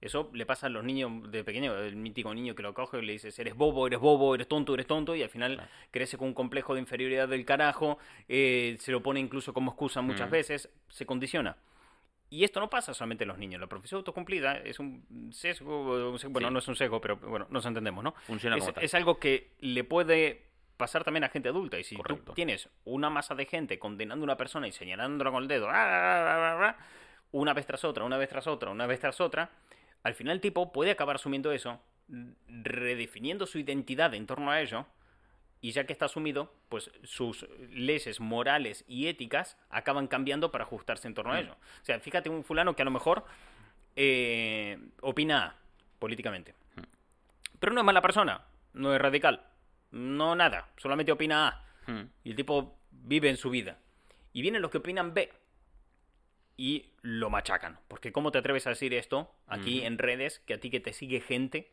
Eso le pasa a los niños de pequeño, el mítico niño que lo coge y le dices, eres bobo, eres bobo, eres tonto, eres tonto, y al final Claro. crece con un complejo de inferioridad del carajo, eh, se lo pone incluso como excusa muchas Mm. veces, se condiciona. Y esto no pasa solamente en los niños, la profesión autocumplida es un sesgo, un sesgo- bueno, Sí. no es un sesgo, pero bueno, nos entendemos, ¿no? Funciona es, como tal. es algo que le puede pasar también a gente adulta, y si Correcto. tú tienes una masa de gente condenando a una persona y señalándola con el dedo, "Ah, ah, ah, ah, ah", una vez tras otra, una vez tras otra, una vez tras otra, al final el tipo puede acabar asumiendo eso, redefiniendo su identidad en torno a ello, y ya que está asumido, pues sus leyes morales y éticas acaban cambiando para ajustarse en torno a ello. O sea, fíjate un fulano que a lo mejor eh, opina políticamente, pero no es mala persona, no es radical, no nada, solamente opina A. Hmm. Y el tipo vive en su vida. Y vienen los que opinan B. Y lo machacan. Porque ¿cómo te atreves a decir esto aquí en redes? Que a ti que te sigue gente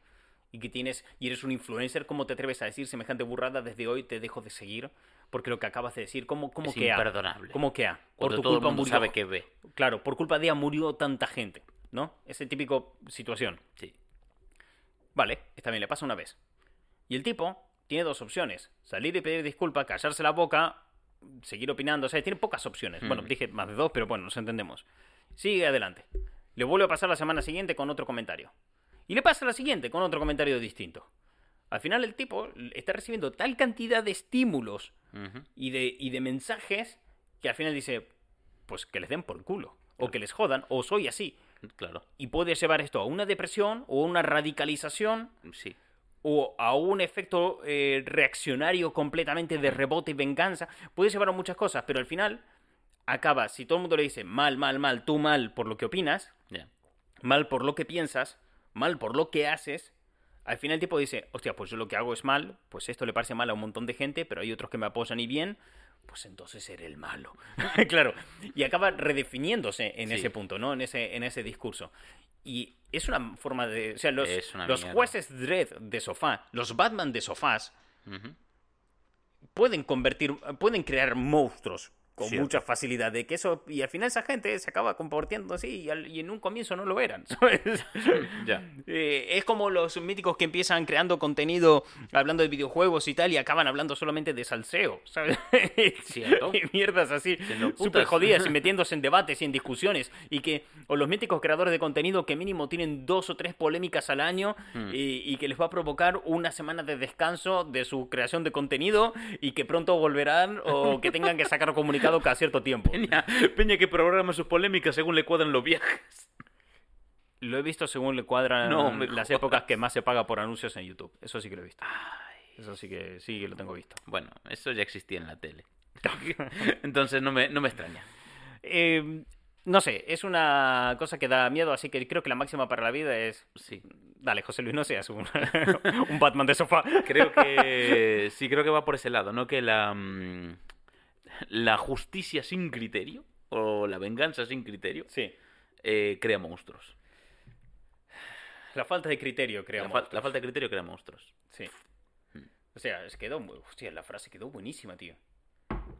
y que tienes y eres un influencer, ¿cómo te atreves a decir semejante burrada? Desde hoy te dejo de seguir. Porque lo que acabas de decir, ¿cómo, cómo Es que A? imperdonable. ¿Cómo que A? Por Cuando tu todo el culpa mundo murió. sabe que ve. Claro, por culpa de A murió tanta gente. ¿No? Ese típico situación. Sí. Vale, está bien, le pasa una vez. Y el tipo tiene dos opciones. Salir y pedir disculpas, callarse la boca, seguir opinando. O sea, tiene pocas opciones. Bueno, Mm. dije más de dos, pero bueno, nos entendemos. Sigue adelante. Le vuelve a pasar la semana siguiente con otro comentario. Y le pasa la siguiente con otro comentario distinto. Al final el tipo está recibiendo tal cantidad de estímulos y de, y de mensajes que al final dice, pues que les den por culo. O que les jodan, o soy así. Claro, Y puede llevar esto a una depresión o a una radicalización sí. O a un efecto eh, reaccionario completamente de rebote y venganza. Puede llevar a muchas cosas, pero al final acaba, si todo el mundo le dice mal, mal, mal, tú mal por lo que opinas, mal por lo que piensas, mal por lo que haces, al final el tipo dice, hostia, pues yo lo que hago es mal, pues esto le parece mal a un montón de gente, pero hay otros que me apoyan y bien, pues entonces seré el malo. claro, y acaba redefiniéndose en Sí. ese punto, ¿no? En ese, en ese discurso. Y es una forma de... O sea, los, los jueces Dredd de sofá, los Batman de sofás, pueden convertir, pueden crear monstruos con Cierto. mucha facilidad de que eso y al final esa gente se acaba comportando así y, al- y en un comienzo no lo eran ¿sabes? Ya. Eh, es como los míticos que empiezan creando contenido hablando de videojuegos y tal y acaban hablando solamente de salseo ¿sabes? Cierto. y mierdas así súper jodidas y metiéndose en debates y en discusiones y que o los míticos creadores de contenido que mínimo tienen dos o tres polémicas al año Hmm. y, y que les va a provocar una semana de descanso de su creación de contenido y que pronto volverán o que tengan que sacar comunicado cada cierto tiempo. Peña, Peña que programa sus polémicas según le cuadran los viajes. Lo he visto según le cuadran No las épocas que más se paga por anuncios en YouTube. Eso sí que lo he visto. Eso sí que sí que lo tengo visto. Bueno, eso ya existía en la tele. Entonces no me, no me extraña. Eh, no sé, es una cosa que da miedo, así que creo que la máxima para la vida es... Sí. Dale, José Luis, no seas un, un Batman de sofá. Creo que sí, creo que va por ese lado, ¿no? Que la, mm, la justicia sin criterio o la venganza sin criterio Sí. eh, crea monstruos. La falta de criterio, creo. La, fal- la falta de criterio crea monstruos. Sí. O sea, es quedó... Hostia, la frase quedó buenísima, tío.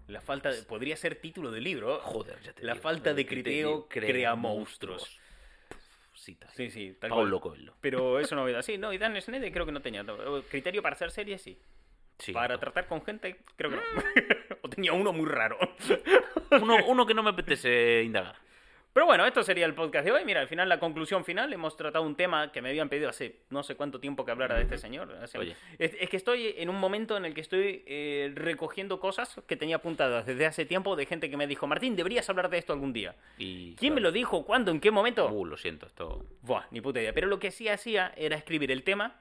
La falta de... Podría ser título del libro. Joder, ya te La digo, falta de criterio crea monstruos. Cita. Sí, sí, tal Paulo. Coelho. Pero eso no Sí, no, y Dan Schneider creo que no tenía. Criterio para hacer series, sí. Sí, Para no. tratar con gente, creo que no. tenía uno muy raro. uno, uno que no me apetece indagar. Pero bueno, esto sería el podcast de hoy. Mira, al final, la conclusión final, hemos tratado un tema que me habían pedido hace no sé cuánto tiempo que hablara de este señor. Hace- Oye. Es, es que estoy en un momento en el que estoy eh, recogiendo cosas que tenía apuntadas desde hace tiempo de gente que me dijo, Martín, deberías hablar de esto algún día. Y, ¿Quién me lo dijo? ¿Cuándo? ¿En qué momento? Uh, lo siento, esto... Buah, ni puta idea. Pero lo que sí hacía era escribir el tema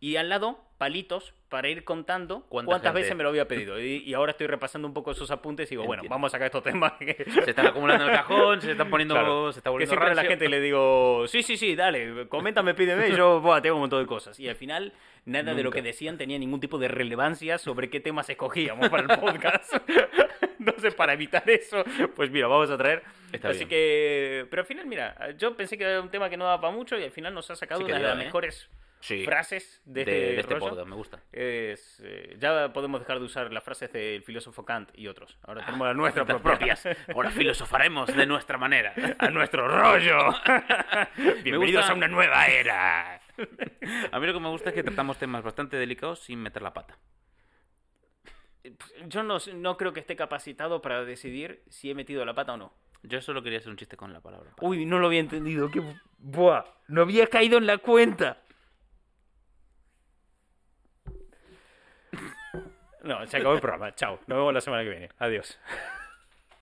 y al lado palitos para ir contando ¿Cuánta cuántas gente? veces me lo había pedido. Y, y ahora estoy repasando un poco esos apuntes y digo, bueno, Entiendo. vamos a sacar estos temas. que- Se están acumulando en el cajón, se están poniendo... Claro, se está que volviendo siempre a la gente le digo, sí, sí, sí, dale, coméntame, pídeme, y yo buah, tengo un montón de cosas. Y al final, nada de lo Nunca. que decían tenía ningún tipo de relevancia sobre qué temas escogíamos para el podcast. Entonces, para evitar eso, pues mira, vamos a traer. Está Así bien. que, pero al final, mira, yo pensé que era un tema que no daba para mucho y al final nos ha sacado Sí que una de las ¿eh? Sí. frases de de, este, de este rollo. podcast, me gusta. Es, eh, ya podemos dejar de usar las frases del filósofo Kant y otros. Ahora tenemos las nuestras propias. Ahora filosofaremos de nuestra manera. a nuestro rollo. Bienvenidos gusta- a una nueva era. A mí lo que me gusta es que tratamos temas bastante delicados sin meter la pata. Yo no, no creo que esté capacitado para decidir si he metido la pata o no. Yo solo quería hacer un chiste con la palabra. Uy, no lo había entendido. Qué... Buah, no había caído en la cuenta. No, se acabó el programa. Chao. Nos vemos la semana que viene. Adiós.